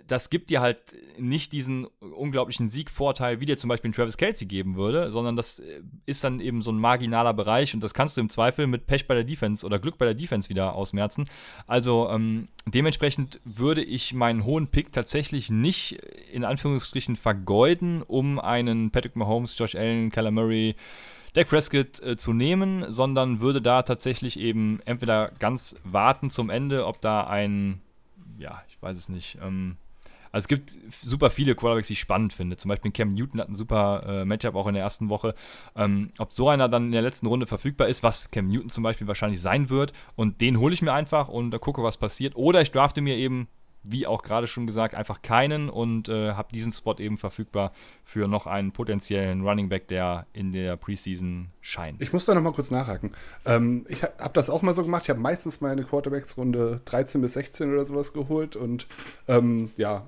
das gibt dir halt nicht diesen unglaublichen Siegvorteil, wie dir zum Beispiel Travis Kelsey geben würde, sondern das äh, ist dann eben so ein marginaler Bereich und das kannst du im Zweifel mit Pech bei der Defense oder Glück bei der Defense wieder ausmerzen. Also ähm, dementsprechend würde ich meinen hohen Pick tatsächlich nicht in Anführungsstrichen vergeuden, um einen Patrick Mahomes, Josh Allen, Kyler Murray, Dak Prescott äh, zu nehmen, sondern würde da tatsächlich eben entweder ganz warten zum Ende, ob da ein ja, weiß es nicht. Ähm, also es gibt super viele Quarterbacks, die ich spannend finde. Zum Beispiel Cam Newton hat ein super äh, Matchup auch in der ersten Woche. Ähm, ob so einer dann in der letzten Runde verfügbar ist, was Cam Newton zum Beispiel wahrscheinlich sein wird, und den hole ich mir einfach und da gucke, was passiert. Oder ich drafte mir eben wie auch gerade schon gesagt, einfach keinen und äh, habe diesen Spot eben verfügbar für noch einen potenziellen Running Back, der in der Preseason scheint. Ich muss da nochmal kurz nachhaken. Ähm, ich habe das auch mal so gemacht. Ich habe meistens meine Quarterbacks Runde 13 bis 16 oder sowas geholt und ähm, ja.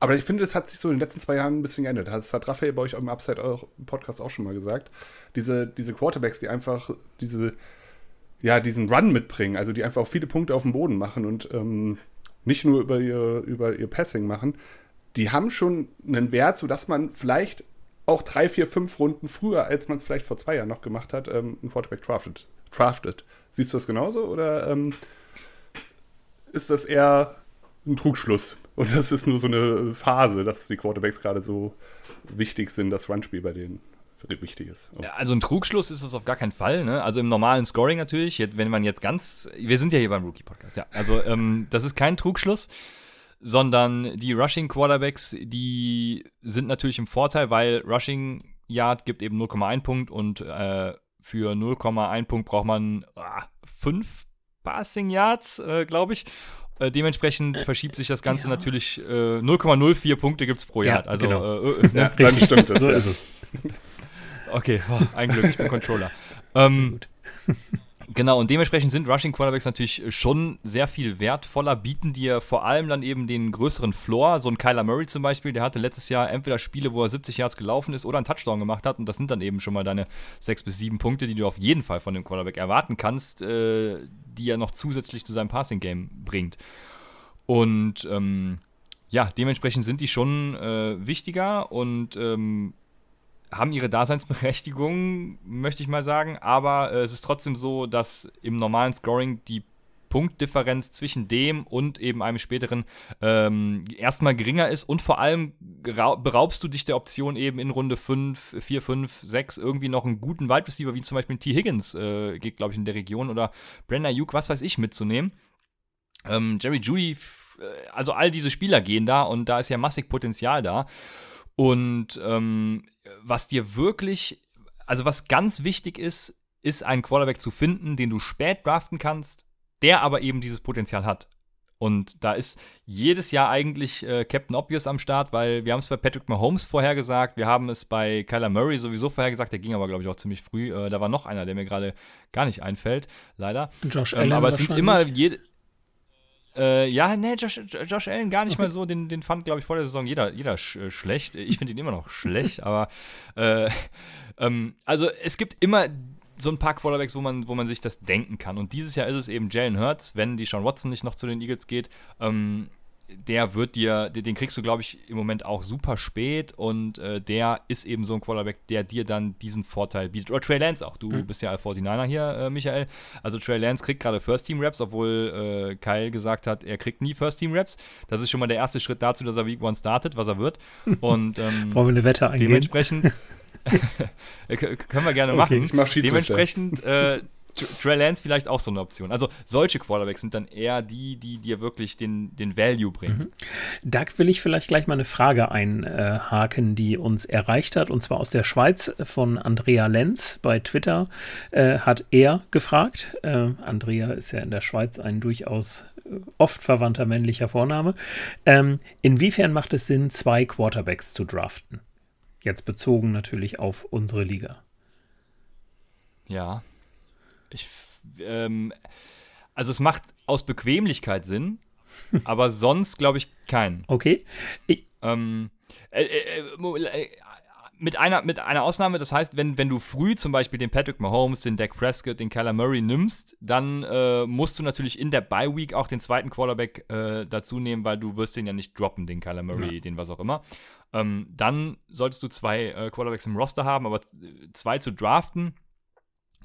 Aber ich finde, das hat sich so in den letzten zwei Jahren ein bisschen geändert. Das hat Raphael bei euch im Upside auch, im Podcast auch schon mal gesagt. Diese, diese Quarterbacks, die einfach diese, ja, diesen Run mitbringen, also die einfach auch viele Punkte auf dem Boden machen und ähm, nicht nur über ihr, über ihr Passing machen, die haben schon einen Wert, sodass man vielleicht auch drei, vier, fünf Runden früher, als man es vielleicht vor zwei Jahren noch gemacht hat, ähm, einen Quarterback draftet, draftet. Siehst du das genauso oder ähm, ist das eher ein Trugschluss? Und das ist nur so eine Phase, dass die Quarterbacks gerade so wichtig sind, das Runspiel bei denen wichtig ist. Ja, also ein Trugschluss ist es auf gar keinen Fall. Ne? Also im normalen Scoring natürlich, wenn man jetzt ganz, wir sind ja hier beim Rookie-Podcast, ja. Also ähm, das ist kein Trugschluss, sondern die Rushing Quarterbacks, die sind natürlich im Vorteil, weil Rushing Yard gibt eben 0,1 Punkt und äh, für 0,1 Punkt braucht man 5 ah, Passing Yards, äh, glaube ich. Äh, dementsprechend verschiebt sich das Ganze ja. natürlich. Äh, 0,04 Punkte gibt es pro Jahr. Ja, also, genau. Äh, äh, ja, dann stimmt das. so ist es. Okay, oh, ein Glück, ich bin Controller. ähm, genau, und dementsprechend sind Rushing Quarterbacks natürlich schon sehr viel wertvoller, bieten dir vor allem dann eben den größeren Floor. So ein Kyler Murray zum Beispiel, der hatte letztes Jahr entweder Spiele, wo er 70 Yards gelaufen ist oder einen Touchdown gemacht hat. Und das sind dann eben schon mal deine 6 bis 7 Punkte, die du auf jeden Fall von dem Quarterback erwarten kannst, äh, die er noch zusätzlich zu seinem Passing-Game bringt. Und ähm, ja, dementsprechend sind die schon äh, wichtiger und ähm, haben ihre Daseinsberechtigung, möchte ich mal sagen. Aber äh, es ist trotzdem so, dass im normalen Scoring die Punktdifferenz zwischen dem und eben einem späteren ähm, erstmal geringer ist und vor allem beraubst du dich der Option eben in Runde 5, 4, 5, 6 irgendwie noch einen guten Wide Receiver, wie zum Beispiel T. Higgins äh, geht, glaube ich, in der Region oder Brenda Ayuk, was weiß ich, mitzunehmen. Ähm, Jerry Judy, äh, also all diese Spieler gehen da und da ist ja massig Potenzial da. Und ähm, was dir wirklich, also was ganz wichtig ist, ist einen Quarterback zu finden, den du spät draften kannst, der aber eben dieses Potenzial hat. Und da ist jedes Jahr eigentlich äh, Captain Obvious am Start, weil wir haben es bei Patrick Mahomes vorhergesagt, wir haben es bei Kyler Murray sowieso vorhergesagt, der ging aber, glaube ich, auch ziemlich früh. Äh, da war noch einer, der mir gerade gar nicht einfällt, leider. Josh ähm, Allen. Aber es sind immer jede. Äh, ja, nee, Josh, Josh, Allen gar nicht mal so. Den, den fand, glaube ich, vor der Saison jeder, jeder sch äh, schlecht. Ich finde ihn immer noch schlecht, aber äh, ähm, also es gibt immer so ein paar Quarterbacks, wo man, wo man sich das denken kann. Und dieses Jahr ist es eben Jalen Hurts, wenn die Sean Watson nicht noch zu den Eagles geht. Ähm, der wird dir, den kriegst du, glaube ich, im Moment auch super spät und äh, der ist eben so ein Quarterback, der dir dann diesen Vorteil bietet. Oder Trey Lance auch. Du mhm. bist ja 49er hier, äh, Michael. Also Trey Lance kriegt gerade First-Team-Raps, obwohl äh, Kyle gesagt hat, er kriegt nie First-Team-Raps. Das ist schon mal der erste Schritt dazu, dass er Week One startet, was er wird. Und ähm, Wollen wir eine Wette eingehen? Dementsprechend Können wir gerne machen. Okay, ich mach Dementsprechend äh, Trey Lance vielleicht auch so eine Option. Also solche Quarterbacks sind dann eher die, die dir wirklich den, den Value bringen. Mhm. Da will ich vielleicht gleich mal eine Frage einhaken, die uns erreicht hat, und zwar aus der Schweiz von Andrea Lenz bei Twitter äh, hat er gefragt. Äh, Andrea ist ja in der Schweiz ein durchaus äh, oft verwandter männlicher Vorname. Ähm, inwiefern macht es Sinn, zwei Quarterbacks zu draften? Jetzt bezogen natürlich auf unsere Liga. Ja. Ich, ähm, also es macht aus Bequemlichkeit Sinn, aber sonst glaube ich keinen. Okay. Ich, ähm, äh, äh, äh, mit einer, mit einer Ausnahme, das heißt, wenn, wenn du früh zum Beispiel den Patrick Mahomes, den Dak Prescott, den Kyler Murray nimmst, dann äh, musst du natürlich in der Bye Week auch den zweiten Quarterback äh, dazu nehmen, weil du wirst den ja nicht droppen, den Kyler Murray, ja. den was auch immer. Ähm, dann solltest du zwei äh, Quarterbacks im Roster haben, aber zwei zu draften,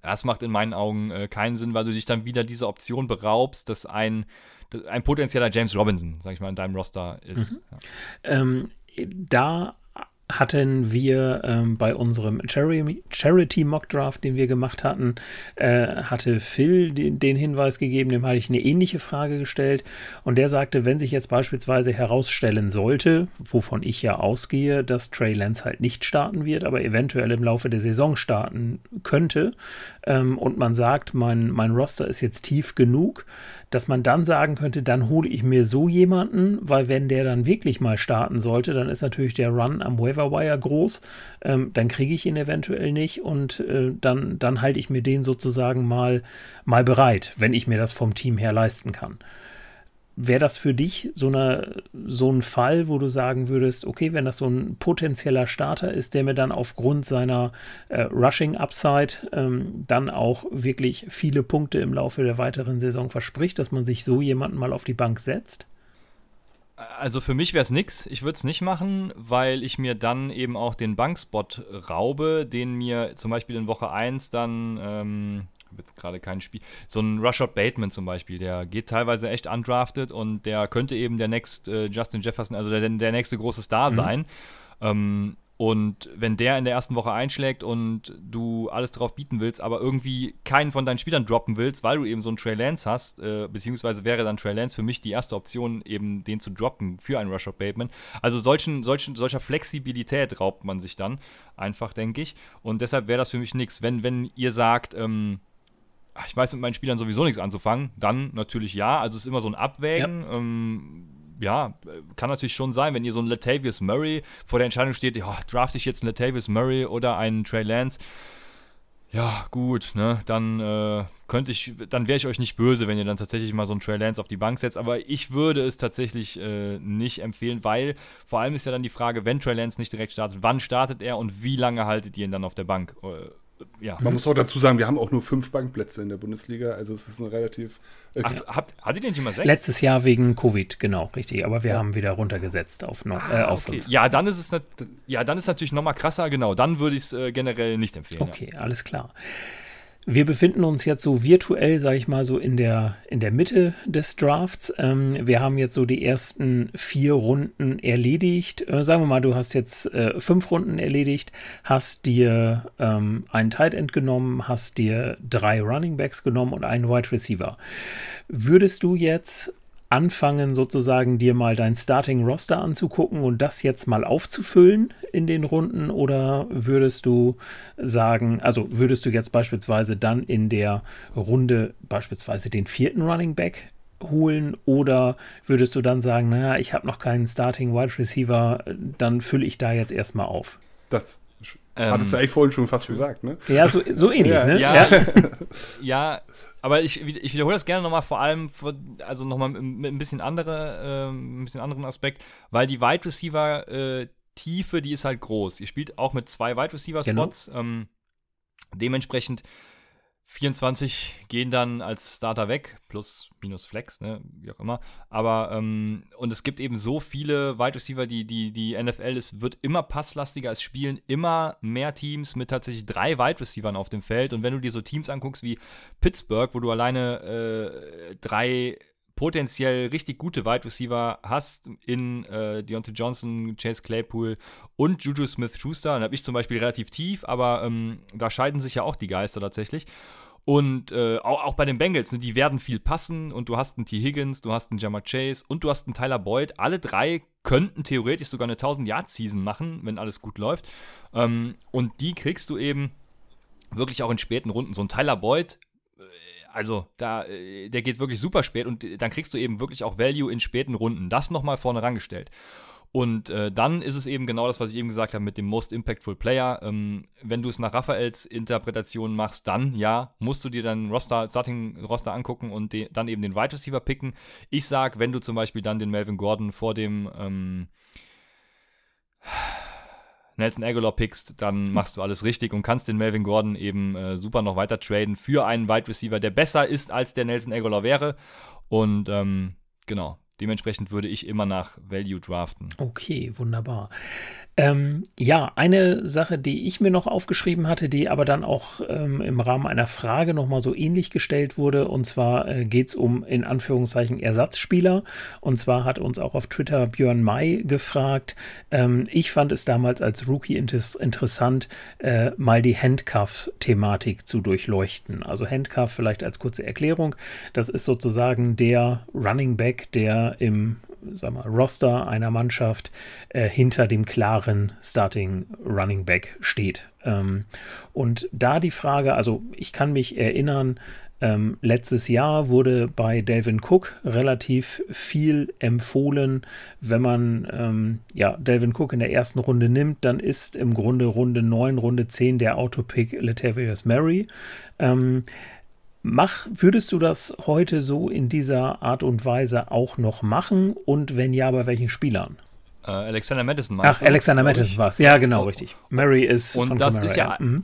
das macht in meinen Augen äh, keinen Sinn, weil du dich dann wieder diese Option beraubst, dass ein, ein potenzieller James Robinson, sag ich mal, in deinem Roster ist. Mhm. Ja. Ähm, da hatten wir ähm, bei unserem Charity Mock Draft, den wir gemacht hatten, äh, hatte Phil den, den, Hinweis gegeben, dem hatte ich eine ähnliche Frage gestellt und der sagte, wenn sich jetzt beispielsweise herausstellen sollte, wovon ich ja ausgehe, dass Trey Lance halt nicht starten wird, aber eventuell im Laufe der Saison starten könnte ähm, und man sagt, mein, mein Roster ist jetzt tief genug, dass man dann sagen könnte, dann hole ich mir so jemanden, weil wenn der dann wirklich mal starten sollte, dann ist natürlich der Run am Waiver Wire groß, ähm, dann kriege ich ihn eventuell nicht und äh, dann, dann halte ich mir den sozusagen mal, mal bereit, wenn ich mir das vom Team her leisten kann. Wäre das für dich so, eine, so ein Fall, wo du sagen würdest, okay, wenn das so ein potenzieller Starter ist, der mir dann aufgrund seiner äh, Rushing Upside ähm, dann auch wirklich viele Punkte im Laufe der weiteren Saison verspricht, dass man sich so jemanden mal auf die Bank setzt? Also für mich wäre es nix. Ich würde es nicht machen, weil ich mir dann eben auch den Bankspot raube, den mir zum Beispiel in Woche 1 dann ähm, habe jetzt gerade kein Spiel. So ein Rushard Bateman zum Beispiel, der geht teilweise echt undrafted und der könnte eben der next äh, Justin Jefferson, also der, der nächste große Star mhm. sein. Ähm, und wenn der in der ersten Woche einschlägt und du alles darauf bieten willst, aber irgendwie keinen von deinen Spielern droppen willst, weil du eben so einen Trey Lance hast, äh, beziehungsweise wäre dann Trey Lance für mich die erste Option, eben den zu droppen für einen Rush of Bateman. Also solchen, solchen, solcher Flexibilität raubt man sich dann einfach, denke ich. Und deshalb wäre das für mich nichts. Wenn, wenn ihr sagt, ähm, ich weiß mit meinen Spielern sowieso nichts anzufangen, dann natürlich ja. Also es ist immer so ein Abwägen. Ja. Ähm, ja, kann natürlich schon sein, wenn ihr so einen Latavius Murray vor der Entscheidung steht, ja, draft ich jetzt einen Latavius Murray oder einen Trey Lance. Ja, gut, ne, dann äh, könnte ich, dann wäre ich euch nicht böse, wenn ihr dann tatsächlich mal so einen Trey Lance auf die Bank setzt, aber ich würde es tatsächlich äh, nicht empfehlen, weil vor allem ist ja dann die Frage, wenn Trey Lance nicht direkt startet, wann startet er und wie lange haltet ihr ihn dann auf der Bank? Ja. Man muss auch dazu sagen, wir haben auch nur fünf Bankplätze in der Bundesliga, also es ist ein relativ. Äh, Ach, habt, hattet ihr nicht immer sechs? Letztes Jahr wegen Covid, genau, richtig. Aber wir ja. haben wieder runtergesetzt auf, noch, äh, auf okay. fünf. Ja, dann ist es ja, dann ist natürlich nochmal krasser, genau. Dann würde ich es äh, generell nicht empfehlen. Okay, ja. alles klar. Wir befinden uns jetzt so virtuell, sage ich mal, so in der, in der Mitte des Drafts. Ähm, wir haben jetzt so die ersten vier Runden erledigt. Äh, sagen wir mal, du hast jetzt äh, fünf Runden erledigt, hast dir ähm, einen Tight End genommen, hast dir drei Running Backs genommen und einen Wide Receiver. Würdest du jetzt anfangen, sozusagen dir mal dein Starting Roster anzugucken und das jetzt mal aufzufüllen in den Runden? Oder würdest du sagen, also würdest du jetzt beispielsweise dann in der Runde beispielsweise den vierten Running Back holen oder würdest du dann sagen, naja, ich habe noch keinen Starting Wide Receiver, dann fülle ich da jetzt erstmal auf? Das ähm, hattest du eigentlich vorhin schon fast gesagt, ne? Ja, so, so ähnlich, ja, ne? Ja, ja. ja aber ich, ich wiederhole das gerne nochmal, vor allem, für, also nochmal mit ein bisschen, andere, äh, ein bisschen anderen Aspekt, weil die Wide Receiver äh, Tiefe, die ist halt groß. Ihr spielt auch mit zwei Wide Receiver Spots. Genau. Ähm, dementsprechend 24 gehen dann als Starter weg, plus, minus Flex, ne, wie auch immer. Aber, ähm, und es gibt eben so viele Wide Receiver, die, die, die NFL, es wird immer passlastiger, es spielen immer mehr Teams mit tatsächlich drei Wide Receivern auf dem Feld. Und wenn du dir so Teams anguckst wie Pittsburgh, wo du alleine äh, drei potenziell richtig gute Wide Receiver hast in äh, Deontay Johnson, Chase Claypool und Juju Smith-Schuster. Dann habe ich zum Beispiel relativ tief, aber ähm, da scheiden sich ja auch die Geister tatsächlich. Und äh, auch, auch, bei den Bengals, ne, die werden viel passen und du hast einen T. Higgins, du hast einen Jammer Chase und du hast einen Tyler Boyd. Alle drei könnten theoretisch sogar eine 1000-Yard-Season machen, wenn alles gut läuft. Ähm, und die kriegst du eben wirklich auch in späten Runden. So ein Tyler Boyd, also da, äh, der geht wirklich super spät und dann kriegst du eben wirklich auch Value in späten Runden. Das nochmal vorne rangestellt. Und äh, dann ist es eben genau das, was ich eben gesagt habe mit dem Most Impactful Player. Ähm, wenn du es nach Raphaels Interpretation machst, dann ja, musst du dir dein Roster, Starting-Roster angucken und dann eben den Wide Receiver picken. Ich sag, wenn du zum Beispiel dann den Melvin Gordon vor dem ähm, Nelson Aguilar pickst, dann machst du alles richtig und kannst den Melvin Gordon eben äh, super noch weiter traden für einen Wide Receiver, der besser ist, als der Nelson Aguilar wäre. Und ähm, genau, Dementsprechend würde ich immer nach Value draften. Okay, wunderbar. Ähm, ja, eine Sache, die ich mir noch aufgeschrieben hatte, die aber dann auch ähm, im Rahmen einer Frage nochmal so ähnlich gestellt wurde. Und zwar äh, geht es um in Anführungszeichen Ersatzspieler. Und zwar hat uns auch auf Twitter Björn May gefragt. Ähm, ich fand es damals als Rookie inter interessant, äh, mal die Handcuff-Thematik zu durchleuchten. Also Handcuff vielleicht als kurze Erklärung. Das ist sozusagen der Running Back, der im sag mal, Roster einer Mannschaft äh, hinter dem klaren Starting Running Back steht. Ähm, und da die Frage, also ich kann mich erinnern, ähm, letztes Jahr wurde bei Delvin Cook relativ viel empfohlen. Wenn man ähm, ja, Delvin Cook in der ersten Runde nimmt, dann ist im Grunde Runde 9, Runde 10 der Autopick Latavius Murray. Ähm, Mach, würdest du das heute so in dieser Art und Weise auch noch machen? Und wenn ja, bei welchen Spielern? Äh, Alexander Madison Ach, Alexander Madison war es. Ja, genau, oh. richtig. Mary ist und von das Camara, ist ja, mhm.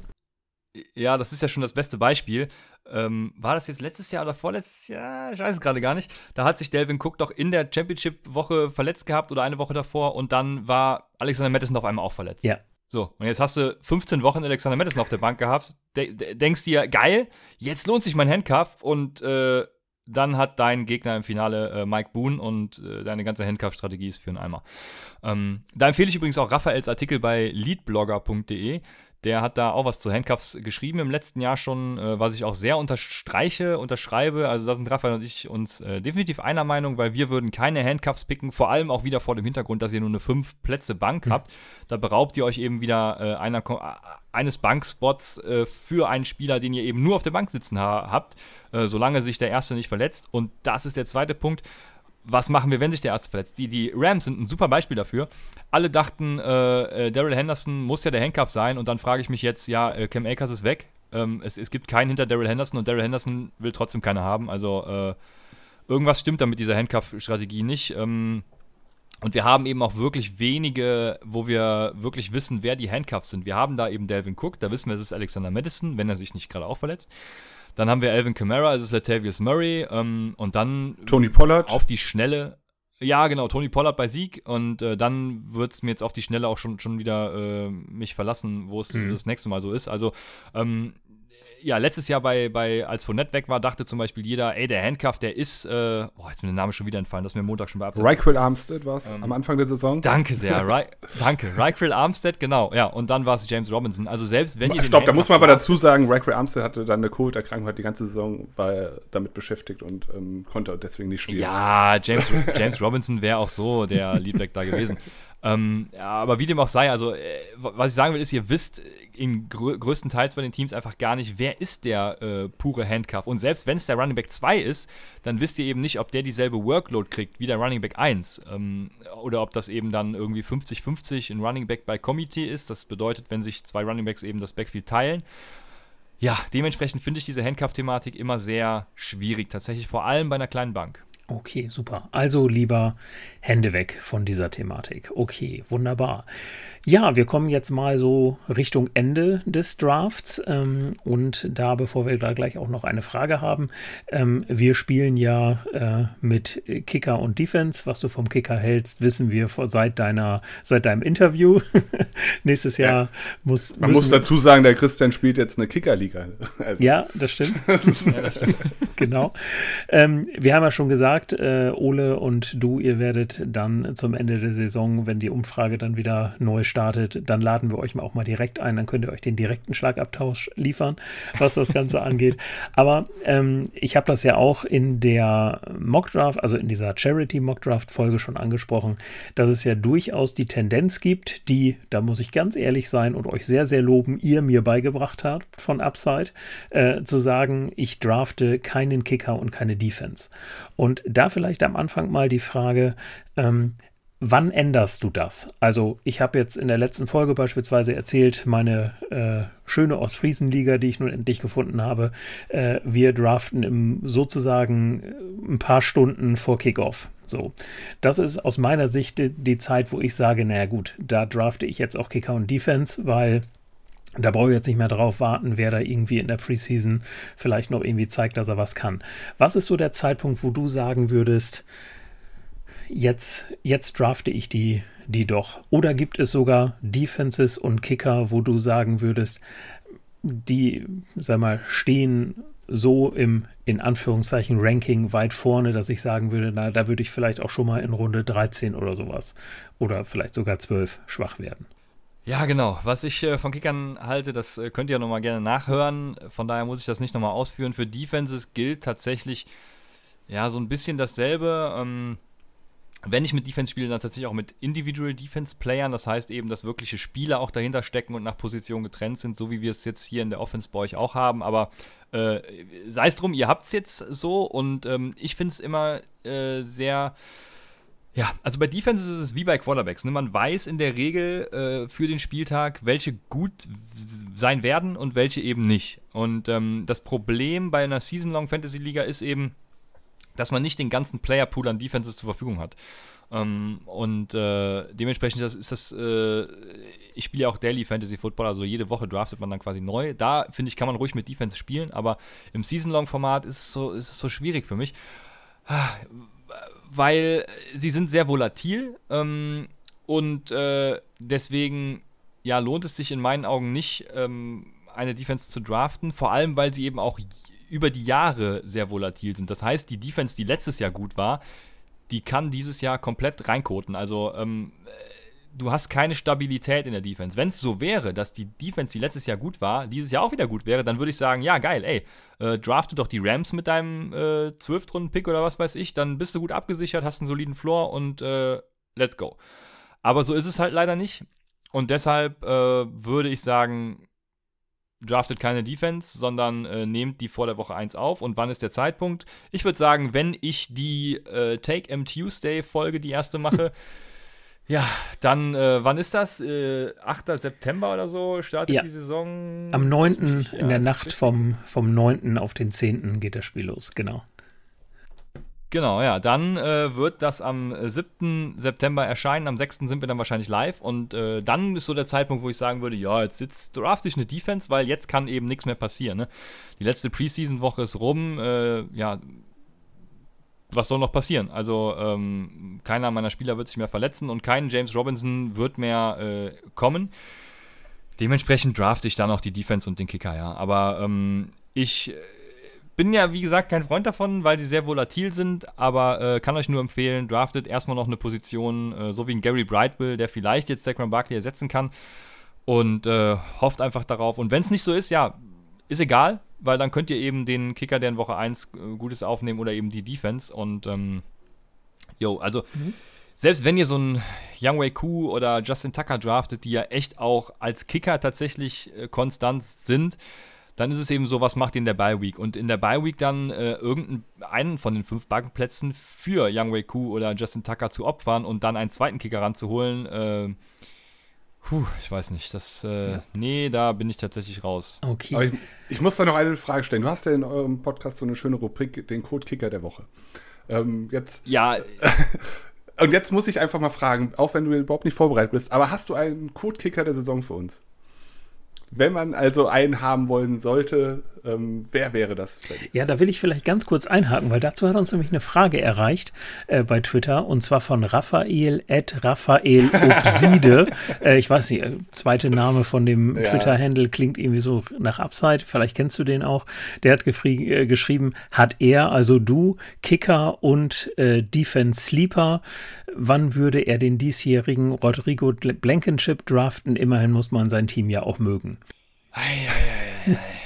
ja, das ist ja schon das beste Beispiel. Ähm, war das jetzt letztes Jahr oder vorletztes Jahr? Ich weiß es gerade gar nicht. Da hat sich Delvin Cook doch in der Championship-Woche verletzt gehabt oder eine Woche davor und dann war Alexander Madison auf einmal auch verletzt. Ja. So, und jetzt hast du 15 Wochen Alexander Madison auf der Bank gehabt, de de denkst dir, geil, jetzt lohnt sich mein Handcuff und äh, dann hat dein Gegner im Finale äh, Mike Boone und äh, deine ganze Handcuff-Strategie ist für einen Eimer. Ähm, da empfehle ich übrigens auch Raphaels Artikel bei leadblogger.de. Der hat da auch was zu Handcuffs geschrieben im letzten Jahr schon, äh, was ich auch sehr unterstreiche, unterschreibe. Also da sind Raphael und ich uns äh, definitiv einer Meinung, weil wir würden keine Handcuffs picken, vor allem auch wieder vor dem Hintergrund, dass ihr nur eine fünf Plätze Bank mhm. habt. Da beraubt ihr euch eben wieder äh, einer, eines Bankspots äh, für einen Spieler, den ihr eben nur auf der Bank sitzen ha habt, äh, solange sich der erste nicht verletzt. Und das ist der zweite Punkt was machen wir, wenn sich der Erste verletzt? Die, die Rams sind ein super Beispiel dafür. Alle dachten, äh, äh, Daryl Henderson muss ja der Handcuff sein und dann frage ich mich jetzt, ja, äh, Cam Akers ist weg. Ähm, es, es gibt keinen hinter Daryl Henderson und Daryl Henderson will trotzdem keine haben. Also äh, irgendwas stimmt da mit dieser Handcuff-Strategie nicht. Ähm, Und wir haben eben auch wirklich wenige, wo wir wirklich wissen, wer die Handcuffs sind. Wir haben da eben Delvin Cook, da wissen wir, es ist Alexander Madison, wenn er sich nicht gerade auch verletzt. Dann haben wir Alvin Kamara, es ist Latavius Murray. Ähm, und dann Tony Pollard. Auf die Schnelle. Ja, genau, Tony Pollard bei Sieg. Und äh, dann wird es mir jetzt auf die Schnelle auch schon, schon wieder äh, mich verlassen, wo es mhm. das nächste Mal so ist. Also ähm, ja, letztes Jahr bei, bei als Fournette weg war, dachte zum Beispiel jeder, ey, der Handcuff, der ist, äh, oh, jetzt ist mir der Name schon wieder entfallen, das ist mir Montag schon beabsichtigt. Ryquill Armstead war es ähm, am Anfang der Saison. Danke sehr, Ry danke. Ryquill Armstead, genau, ja, und dann war es James Robinson. Also selbst wenn ihr Stopp, da muss man aber dazu sagen, Ryquill Armstead hatte dann eine Covid-Erkrankung, hat die ganze Saison war er damit beschäftigt und ähm, konnte deswegen nicht spielen. Ja, James, James Robinson wäre auch so der Leadback da gewesen. Ähm, ja, aber wie dem auch sei, also äh, was ich sagen will, ist, ihr wisst in grö größtenteils bei den Teams einfach gar nicht, wer ist der äh, pure Handcuff. Und selbst wenn es der Running Back 2 ist, dann wisst ihr eben nicht, ob der dieselbe Workload kriegt wie der Running Back 1. Ähm, oder ob das eben dann irgendwie 50-50 in Running Back bei Committee ist. Das bedeutet, wenn sich zwei Running Backs eben das Backfield teilen. Ja, dementsprechend finde ich diese Handcuff-Thematik immer sehr schwierig, tatsächlich vor allem bei einer kleinen Bank. Okay, super. Also lieber Hände weg von dieser Thematik. Okay, wunderbar. Ja, wir kommen jetzt mal so Richtung Ende des Drafts. Ähm, und da, bevor wir da gleich auch noch eine Frage haben, ähm, wir spielen ja äh, mit Kicker und Defense. Was du vom Kicker hältst, wissen wir vor, seit, deiner, seit deinem Interview. Nächstes Jahr ja. muss. Man muss dazu sagen, der Christian spielt jetzt eine Kickerliga. Also. Ja, das stimmt. ja, das stimmt. genau. Ähm, wir haben ja schon gesagt, äh, Ole und du, ihr werdet dann zum Ende der Saison, wenn die Umfrage dann wieder neu startet, dann laden wir euch auch mal direkt ein. Dann könnt ihr euch den direkten Schlagabtausch liefern, was das Ganze angeht. Aber ähm, ich habe das ja auch in der Mockdraft, also in dieser Charity Mockdraft Folge schon angesprochen, dass es ja durchaus die Tendenz gibt, die, da muss ich ganz ehrlich sein und euch sehr, sehr loben, ihr mir beigebracht habt von Upside, äh, zu sagen, ich drafte keinen Kicker und keine Defense. Und da vielleicht am Anfang mal die Frage, ähm, Wann änderst du das? Also, ich habe jetzt in der letzten Folge beispielsweise erzählt, meine äh, schöne Ostfriesenliga, die ich nun endlich gefunden habe, äh, wir draften im, sozusagen äh, ein paar Stunden vor Kickoff. So, das ist aus meiner Sicht die, die Zeit, wo ich sage, naja gut, da drafte ich jetzt auch Kicker und Defense, weil da brauche ich jetzt nicht mehr drauf warten, wer da irgendwie in der Preseason vielleicht noch irgendwie zeigt, dass er was kann. Was ist so der Zeitpunkt, wo du sagen würdest, jetzt, jetzt drafte ich die, die doch? Oder gibt es sogar Defenses und Kicker, wo du sagen würdest, die, sag mal, stehen so im, in Anführungszeichen, Ranking weit vorne, dass ich sagen würde, na, da würde ich vielleicht auch schon mal in Runde 13 oder sowas oder vielleicht sogar 12 schwach werden. Ja, genau. Was ich äh, von Kickern halte, das äh, könnt ihr ja nochmal gerne nachhören. Von daher muss ich das nicht nochmal ausführen. Für Defenses gilt tatsächlich ja so ein bisschen dasselbe. Ähm, wenn ich mit Defense spiele, dann tatsächlich auch mit Individual Defense Playern. Das heißt eben, dass wirkliche Spieler auch dahinter stecken und nach Position getrennt sind, so wie wir es jetzt hier in der Offense bei euch auch haben. Aber äh, sei es drum, ihr habt es jetzt so und ähm, ich finde es immer äh, sehr. Ja, also bei Defense ist es wie bei Quarterbacks. Ne? Man weiß in der Regel äh, für den Spieltag, welche gut sein werden und welche eben nicht. Und ähm, das Problem bei einer Season-Long Fantasy Liga ist eben, dass man nicht den ganzen Player-Pool an Defenses zur Verfügung hat. Ähm, und äh, dementsprechend das, ist das, äh, ich spiele ja auch Daily Fantasy Football, also jede Woche draftet man dann quasi neu. Da finde ich, kann man ruhig mit Defense spielen, aber im Season-Long-Format ist, es so, ist es so schwierig für mich, weil sie sind sehr volatil ähm, und äh, deswegen ja, lohnt es sich in meinen Augen nicht, ähm, eine Defense zu draften, vor allem weil sie eben auch über die Jahre sehr volatil sind. Das heißt, die Defense, die letztes Jahr gut war, die kann dieses Jahr komplett reinkoten. Also ähm, du hast keine Stabilität in der Defense. Wenn es so wäre, dass die Defense, die letztes Jahr gut war, dieses Jahr auch wieder gut wäre, dann würde ich sagen, ja, geil, ey, äh, drafte doch die Rams mit deinem äh, 12-Runden-Pick oder was weiß ich, dann bist du gut abgesichert, hast einen soliden Floor und äh, let's go. Aber so ist es halt leider nicht. Und deshalb äh, würde ich sagen, draftet keine Defense, sondern äh, nehmt die vor der Woche 1 auf. Und wann ist der Zeitpunkt? Ich würde sagen, wenn ich die äh, Take M Tuesday Folge, die erste mache, ja, dann, äh, wann ist das? Äh, 8. September oder so startet ja. die Saison? Am 9. in der Nacht vom, vom 9. auf den 10. geht das Spiel los, genau. Genau, ja. Dann äh, wird das am 7. September erscheinen. Am 6. sind wir dann wahrscheinlich live. Und äh, dann ist so der Zeitpunkt, wo ich sagen würde: Ja, jetzt, jetzt draft ich eine Defense, weil jetzt kann eben nichts mehr passieren. Ne? Die letzte Preseason-Woche ist rum. Äh, ja, was soll noch passieren? Also, ähm, keiner meiner Spieler wird sich mehr verletzen und kein James Robinson wird mehr äh, kommen. Dementsprechend draft ich dann auch die Defense und den Kicker, ja. Aber ähm, ich bin ja, wie gesagt, kein Freund davon, weil sie sehr volatil sind, aber äh, kann euch nur empfehlen, draftet erstmal noch eine Position, äh, so wie ein Gary Brightwill, der vielleicht jetzt Saquon Barkley ersetzen kann und äh, hofft einfach darauf. Und wenn es nicht so ist, ja, ist egal, weil dann könnt ihr eben den Kicker, der in Woche 1 äh, Gutes aufnehmen oder eben die Defense und ähm, jo, also mhm. selbst wenn ihr so einen Young Wei Koo oder Justin Tucker draftet, die ja echt auch als Kicker tatsächlich äh, konstant sind, dann ist es eben so, was macht ihr in der Bye Week? Und in der Bye Week dann äh, irgendeinen von den fünf Bankenplätzen für Young Wei Koo oder Justin Tucker zu opfern und dann einen zweiten Kicker ranzuholen, äh, Puh, ich weiß nicht. Das, äh, ja. nee, da bin ich tatsächlich raus. Okay. Aber ich, ich, muss da noch eine Frage stellen. Du hast ja in eurem Podcast so eine schöne Rubrik, den Code-Kicker der Woche. Ähm, jetzt. Ja. und jetzt muss ich einfach mal fragen, auch wenn du überhaupt nicht vorbereitet bist, aber hast du einen Code-Kicker der Saison für uns? Wenn man also einen haben wollen sollte, ähm, wer wäre das? Ja, da will ich vielleicht ganz kurz einhaken, weil dazu hat uns nämlich eine Frage erreicht äh, bei Twitter und zwar von Raphael at Raphael Obside. äh, ich weiß nicht, äh, zweite Name von dem ja. Twitter-Handle klingt irgendwie so nach Upside. Vielleicht kennst du den auch. Der hat äh, geschrieben, hat er, also du, Kicker und äh, Defense Sleeper. Wann würde er den diesjährigen Rodrigo Blankenship draften? Immerhin muss man sein Team ja auch mögen. Ei, ei, ei, ei.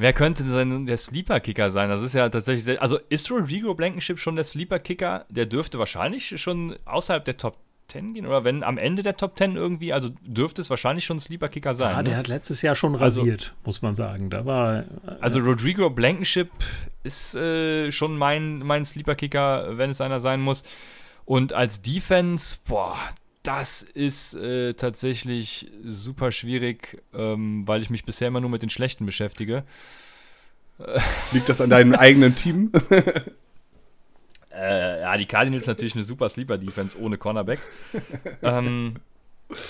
Wer könnte denn der Sleeper-Kicker sein? Das ist ja tatsächlich sehr, Also ist Rodrigo Blankenship schon der Sleeper-Kicker? Der dürfte wahrscheinlich schon außerhalb der Top 10 gehen oder wenn am Ende der Top 10 irgendwie, also dürfte es wahrscheinlich schon ein Sleeper-Kicker sein. Ja, ne? der hat letztes Jahr schon also rasiert, also, muss man sagen. Da war. Äh, also Rodrigo Blankenship ist äh, schon mein, mein Sleeper-Kicker, wenn es einer sein muss. Und als Defense, boah, das ist äh, tatsächlich super schwierig, ähm, weil ich mich bisher immer nur mit den Schlechten beschäftige. Liegt das an deinem eigenen Team? äh, ja, die Cardinals natürlich eine super Sleeper-Defense ohne Cornerbacks. ähm,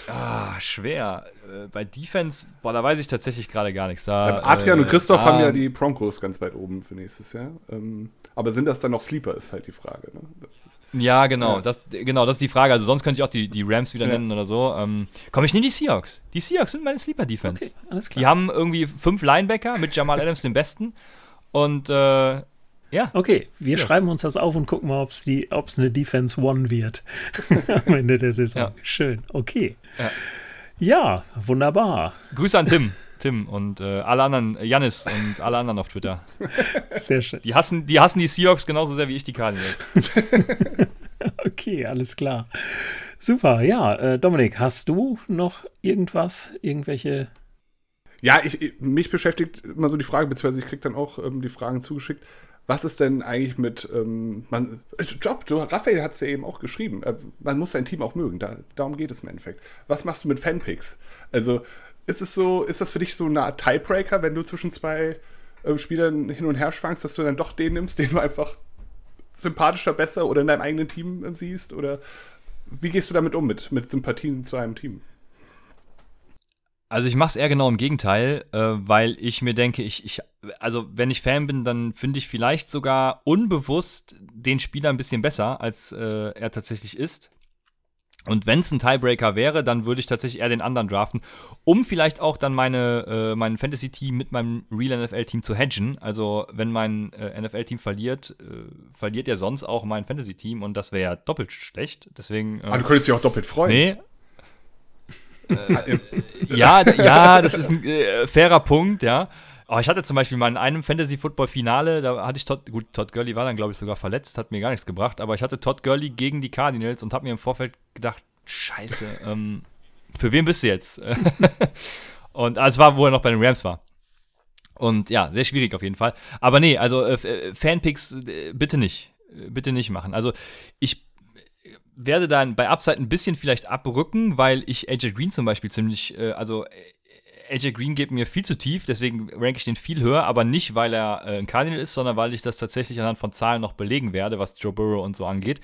Ah, schwer. Äh, bei Defense, boah, da weiß ich tatsächlich gerade gar nichts. Da, Adrian äh, und Christoph haben ja die Broncos ganz weit oben für nächstes Jahr. Ähm, aber sind das dann noch Sleeper, ist halt die Frage. Ne? Ist, ja, genau, ja. Das, genau, das ist die Frage. Also sonst könnte ich auch die, die Rams wieder ja. nennen oder so. Ähm, komm, ich nehme die Seahawks. Die Seahawks sind meine Sleeper-Defense. Okay, alles klar. Die haben irgendwie fünf Linebacker mit Jamal Adams den besten. Und äh, ja. Okay, wir Sehr. schreiben uns das auf und gucken mal, ob es eine Defense One wird am Ende der Saison. Ja. Schön, okay. Ja. ja. wunderbar. Grüße an Tim. Tim und äh, alle anderen, Janis und alle anderen auf Twitter. Sehr schön. Die hassen, die hassen die Seahawks genauso sehr wie ich die Cardinals. okay, alles klar. Super, ja. Äh, Dominik, hast du noch irgendwas, irgendwelche ja, ich, mich beschäftigt immer so die Frage, beziehungsweise ich kriege dann auch ähm, die Fragen zugeschickt was ist denn eigentlich mit ähm, man, Job? Du, Raphael hat es ja eben auch geschrieben. Äh, man muss sein Team auch mögen. Da, darum geht es im Endeffekt. Was machst du mit Fanpicks? Also ist es so, ist das für dich so eine Art Tiebreaker, wenn du zwischen zwei äh, Spielern hin und her schwankst, dass du dann doch den nimmst, den du einfach sympathischer, besser oder in deinem eigenen Team äh, siehst? Oder wie gehst du damit um mit, mit Sympathien zu einem Team? Also ich mache es eher genau im Gegenteil, äh, weil ich mir denke, ich, ich, also wenn ich Fan bin, dann finde ich vielleicht sogar unbewusst den Spieler ein bisschen besser, als äh, er tatsächlich ist. Und wenn es ein Tiebreaker wäre, dann würde ich tatsächlich eher den anderen draften, um vielleicht auch dann meine, äh, mein Fantasy-Team mit meinem Real NFL-Team zu hedgen. Also wenn mein äh, NFL-Team verliert, äh, verliert ja sonst auch mein Fantasy-Team und das wäre ja doppelt schlecht. Deswegen. Aber du könntest dich auch doppelt freuen. Nee, äh, ja, ja, das ist ein äh, fairer Punkt, ja. Aber ich hatte zum Beispiel mal in einem Fantasy-Football-Finale, da hatte ich Todd, gut, Todd Gurley war dann, glaube ich, sogar verletzt, hat mir gar nichts gebracht, aber ich hatte Todd Gurley gegen die Cardinals und habe mir im Vorfeld gedacht, scheiße, ähm, für wen bist du jetzt? und also, es war, wo er noch bei den Rams war. Und ja, sehr schwierig auf jeden Fall. Aber nee, also äh Fanpicks äh, bitte nicht. Bitte nicht machen. Also ich werde dann bei Upside ein bisschen vielleicht abrücken, weil ich AJ Green zum Beispiel ziemlich, äh, also AJ Green geht mir viel zu tief, deswegen ranke ich den viel höher, aber nicht, weil er äh, ein Cardinal ist, sondern weil ich das tatsächlich anhand von Zahlen noch belegen werde, was Joe Burrow und so angeht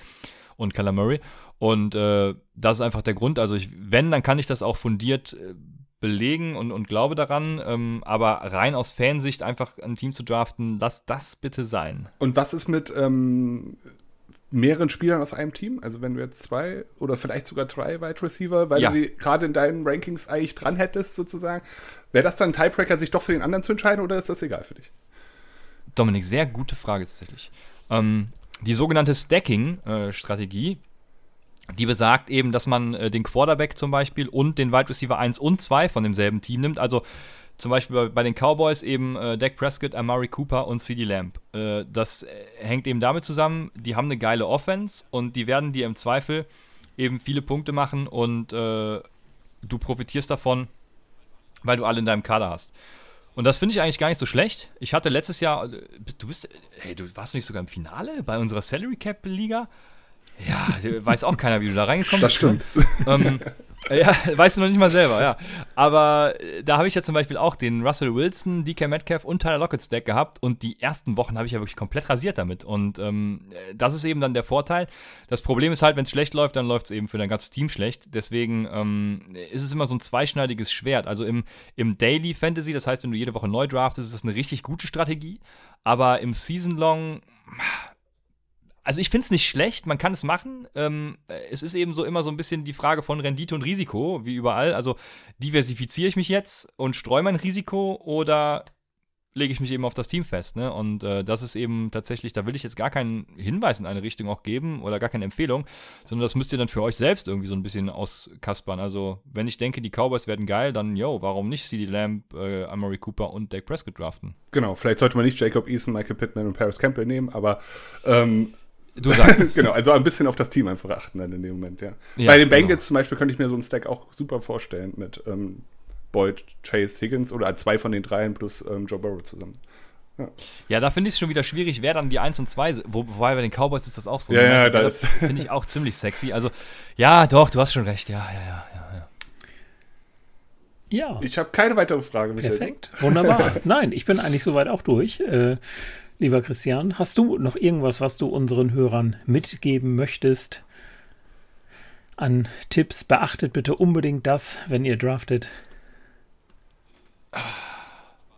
und Kyler Murray. Und äh, das ist einfach der Grund. Also, ich, wenn, dann kann ich das auch fundiert äh, belegen und, und glaube daran. Ähm, aber rein aus Fansicht einfach ein Team zu draften, lass das bitte sein. Und was ist mit ähm, mehreren Spielern aus einem Team? Also wenn du jetzt zwei oder vielleicht sogar drei Wide Receiver, weil ja. du sie gerade in deinen Rankings eigentlich dran hättest, sozusagen, wäre das dann ein Tiebreaker, sich doch für den anderen zu entscheiden oder ist das egal für dich? Dominik, sehr gute Frage tatsächlich. Ähm, die sogenannte Stacking-Strategie, äh, die besagt eben, dass man äh, den Quarterback zum Beispiel und den Wide Receiver 1 und 2 von demselben Team nimmt. Also zum Beispiel bei, den Cowboys eben äh, Dak Prescott, Amari Cooper und CD Lamb. Äh, das äh, hängt eben damit zusammen, die haben eine geile Offense und die werden dir im Zweifel eben viele Punkte machen und äh, du profitierst davon, weil du alle in deinem Kader hast. Und das finde ich eigentlich gar nicht so schlecht. Ich hatte letztes Jahr, äh, du bist, hey, du warst nicht sogar im Finale bei unserer Salary Cap Liga? Ja, weiß auch keiner, wie du da reingekommen bist. Das stimmt. Ähm, ja, weißt du noch nicht mal selber, ja. Aber äh, da habe ich ja zum Beispiel auch den Russell Wilson, DK Metcalf und Tyler Lockett Stack gehabt und die ersten Wochen habe ich ja wirklich komplett rasiert damit. Und ähm, das ist eben dann der Vorteil. Das Problem ist halt, wenn es schlecht läuft, dann läuft es eben für dein ganzes Team schlecht. Deswegen ähm, ist es immer so ein zweischneidiges Schwert. Also im, im Daily Fantasy, das heißt, wenn du jede Woche neu draftest, ist das eine richtig gute Strategie. Aber im Season Long also ich finde es nicht schlecht, man kann es machen. Ähm, es ist eben so immer so ein bisschen die Frage von Rendite und Risiko, wie überall. Also diversifiziere ich mich jetzt und streue mein Risiko oder lege ich mich eben auf das Team fest. Ne? Und äh, das ist eben tatsächlich, da will ich jetzt gar keinen Hinweis in eine Richtung auch geben oder gar keine Empfehlung, sondern das müsst ihr dann für euch selbst irgendwie so ein bisschen auskaspern. Also wenn ich denke, die Cowboys werden geil, dann yo, warum nicht CD Lamb, äh, Amari Cooper und Dak Prescott draften? Genau, vielleicht sollte man nicht Jacob Eason, Michael Pittman und Paris Campbell nehmen, aber ähm, Du sagst genau, also ein bisschen auf das Team einfach achten dann in dem Moment, ja. ja Bei den genau. Bengals genau. zum Beispiel könnte ich mir so einen Stack auch super vorstellen mit ähm, Boyd, Chase, Higgins oder zwei von den dreien plus ähm, Joe Burrow zusammen. Ja, ja da finde ich es schon wieder schwierig, wer dann die 1 und 2, wo, wobei bei den Cowboys ist das auch so. Ja, ne? ja, das finde ich auch ziemlich sexy. Also, ja, doch, du hast schon recht, ja, ja, ja, ja. ja. Ja. Ich habe keine weitere Frage. Michael. Perfekt. Wunderbar. Nein, ich bin eigentlich soweit auch durch. Äh, Lieber Christian, hast du noch irgendwas, was du unseren Hörern mitgeben möchtest? An Tipps, beachtet bitte unbedingt das, wenn ihr draftet.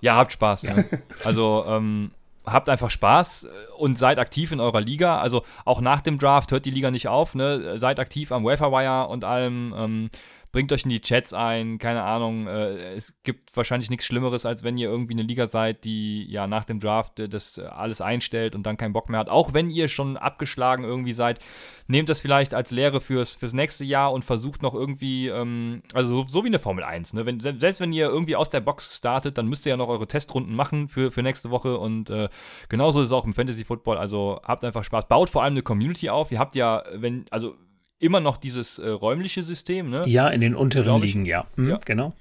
Ja, habt Spaß. Ja. Also ähm, habt einfach Spaß und seid aktiv in eurer Liga. Also auch nach dem Draft hört die Liga nicht auf. Ne? Seid aktiv am Waferwire und allem. Ähm, bringt euch in die Chats ein, keine Ahnung. Äh, es gibt wahrscheinlich nichts Schlimmeres, als wenn ihr irgendwie eine Liga seid, die ja nach dem Draft äh, das alles einstellt und dann keinen Bock mehr hat. Auch wenn ihr schon abgeschlagen irgendwie seid, nehmt das vielleicht als Lehre fürs, fürs nächste Jahr und versucht noch irgendwie, ähm, also so, so, wie eine Formel 1. Ne? Wenn, selbst wenn ihr irgendwie aus der Box startet, dann müsst ihr ja noch eure Testrunden machen für, für nächste Woche und äh, genauso ist es auch im Fantasy Football. Also habt einfach Spaß. Baut vor allem eine Community auf. Ihr habt ja, wenn, also immer noch dieses äh, räumliche System, ne? Ja, in den unteren Ligen, ja. Hm, ja. Genau.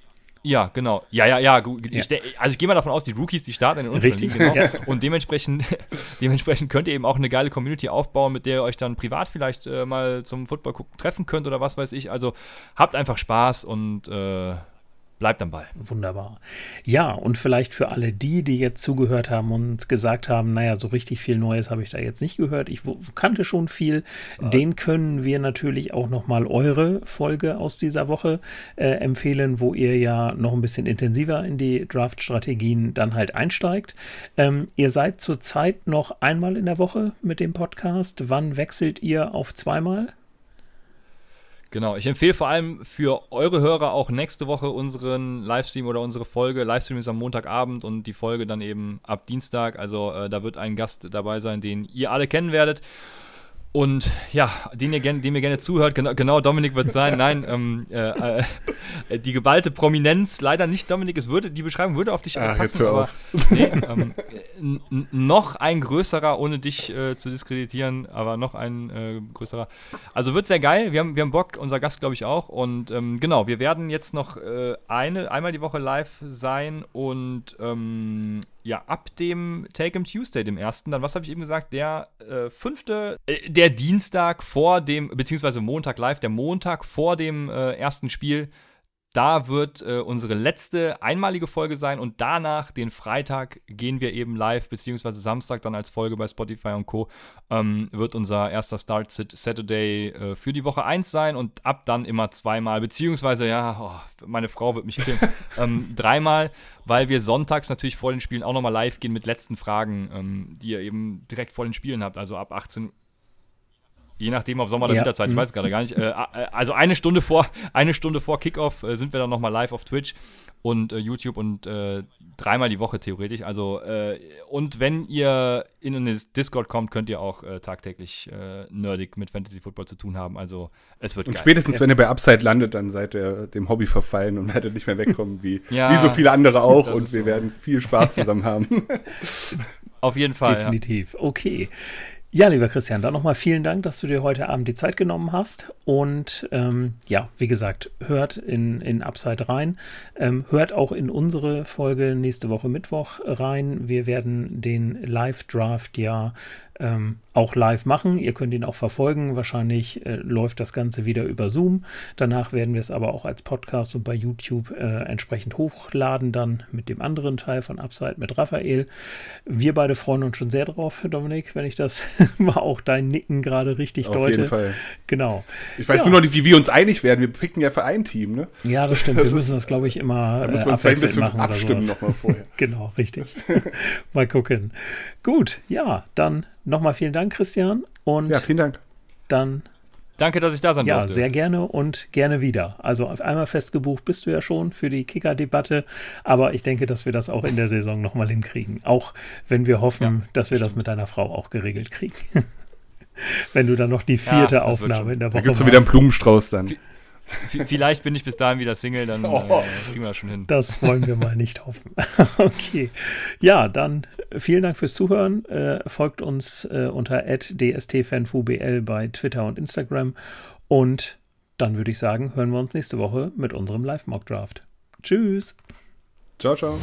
Ja, genau. Ja, ja, ja. Ich, also ich gehe mal davon aus, die Rookies, die starten in den unteren Richtig. Ligen, genau. Ja. Und dementsprechend, dementsprechend könnt ihr eben auch eine geile Community aufbauen, mit der ihr euch dann privat vielleicht äh, mal zum Football gucken treffen könnt oder was weiß ich. Also habt einfach Spaß und äh, bleibt am Ball. Wunderbar. Ja, und vielleicht für alle die, die jetzt zugehört haben und gesagt haben, naja, so richtig viel Neues habe ich da jetzt nicht gehört. Ich kannte schon viel. Was? Den können wir natürlich auch nochmal eure Folge aus dieser Woche äh, empfehlen, wo ihr ja noch ein bisschen intensiver in die Draft-Strategien dann halt einsteigt. Ähm, ihr seid zurzeit noch einmal in der Woche mit dem Podcast. Wann wechselt ihr auf zweimal? Genau, ich empfehle vor allem für eure Hörer auch nächste Woche unseren Livestream oder unsere Folge. Livestream ist am Montagabend und die Folge dann eben ab Dienstag. Also äh, da wird ein Gast dabei sein, den ihr alle kennen werdet. Und ja, den ihr, dem ihr gerne zuhört, genau, genau Dominik wird sein. Nein, ähm, äh, äh, die geballte Prominenz, leider nicht Dominik, es würde, die Beschreibung würde auf dich Ach, passen, aber nee, ähm, noch ein größerer, ohne dich äh, zu diskreditieren, aber noch ein äh, größerer. Also wird sehr geil, wir haben, wir haben Bock, unser Gast glaube ich auch. Und ähm, genau, wir werden jetzt noch äh, eine, einmal die Woche live sein und ähm, ja, ab dem Take 'em Tuesday, dem ersten, dann, was habe ich eben gesagt, der äh, fünfte, äh, der Dienstag vor dem, beziehungsweise Montag live, der Montag vor dem äh, ersten Spiel, da wird äh, unsere letzte einmalige Folge sein und danach, den Freitag, gehen wir eben live, beziehungsweise Samstag dann als Folge bei Spotify und Co. Ähm, wird unser erster Start Saturday äh, für die Woche 1 sein und ab dann immer zweimal, beziehungsweise, ja, oh, meine Frau wird mich killen, ähm, dreimal, weil wir sonntags natürlich vor den Spielen auch nochmal live gehen mit letzten Fragen, ähm, die ihr eben direkt vor den Spielen habt, also ab 18 Uhr. Je nachdem, ob Sommer oder ja. Winterzeit, ich mhm. weiß gerade gar nicht. Äh, äh, also eine Stunde vor, eine Stunde vor Kickoff äh, sind wir dann nochmal live auf Twitch und äh, YouTube und äh, dreimal die Woche theoretisch. Also äh, und wenn ihr in den Discord kommt, könnt ihr auch tagtäglich nerdig mit Fantasy Football zu tun haben. Also es wird Und geil. spätestens, wenn ihr bei Upside landet, dann seid ihr dem Hobby verfallen und werdet nicht mehr wegkommen, wie, ja, wie so viele andere auch. Und wir so. werden viel Spaß zusammen haben. Auf jeden Fall. Definitiv. Ja. Okay. Ja, lieber Christian, dann nochmal vielen Dank, dass du dir heute Abend die Zeit genommen hast. Und ähm, ja, wie gesagt, hört in, in Upside rein. Ähm, hört auch in unsere Folge nächste Woche Mittwoch rein. Wir werden den Live-Draft ja ähm, auch live machen. Ihr könnt ihn auch verfolgen. Wahrscheinlich äh, läuft das Ganze wieder über Zoom. Danach werden wir es aber auch als Podcast und bei YouTube äh, entsprechend hochladen, dann mit dem anderen Teil von Upside mit Raphael. Wir beide freuen uns schon sehr drauf, Dominik, wenn ich das mal auch dein Nicken gerade richtig Auf deute. Auf jeden Fall. Genau. Ich weiß ja. nur noch nicht, wie wir uns einig werden. Wir picken ja für ein Team, ne? Ja, das stimmt. Wir müssen das, glaube ich, immer. Da müssen wir uns vielleicht ein bisschen abstimmen nochmal vorher. genau, richtig. mal gucken. Gut, ja, dann nochmal vielen Dank, Christian. Und ja, vielen Dank. Dann. Danke, dass ich da sein ja, durfte. Ja, sehr gerne und gerne wieder. Also auf einmal festgebucht bist du ja schon für die Kicker-Debatte, aber ich denke, dass wir das auch in der Saison nochmal hinkriegen. Auch wenn wir hoffen, ja, dass wir stimmt. das mit deiner Frau auch geregelt kriegen. wenn du dann noch die vierte ja, Aufnahme in der Woche Da gibt es wieder einen Blumenstrauß dann. Vielleicht bin ich bis dahin wieder Single, dann oh. äh, kriegen wir das schon hin. Das wollen wir mal nicht hoffen. okay. Ja, dann vielen Dank fürs Zuhören. Äh, folgt uns äh, unter dstfanfubl bei Twitter und Instagram. Und dann würde ich sagen, hören wir uns nächste Woche mit unserem Live-Mock-Draft. Tschüss. Ciao, ciao.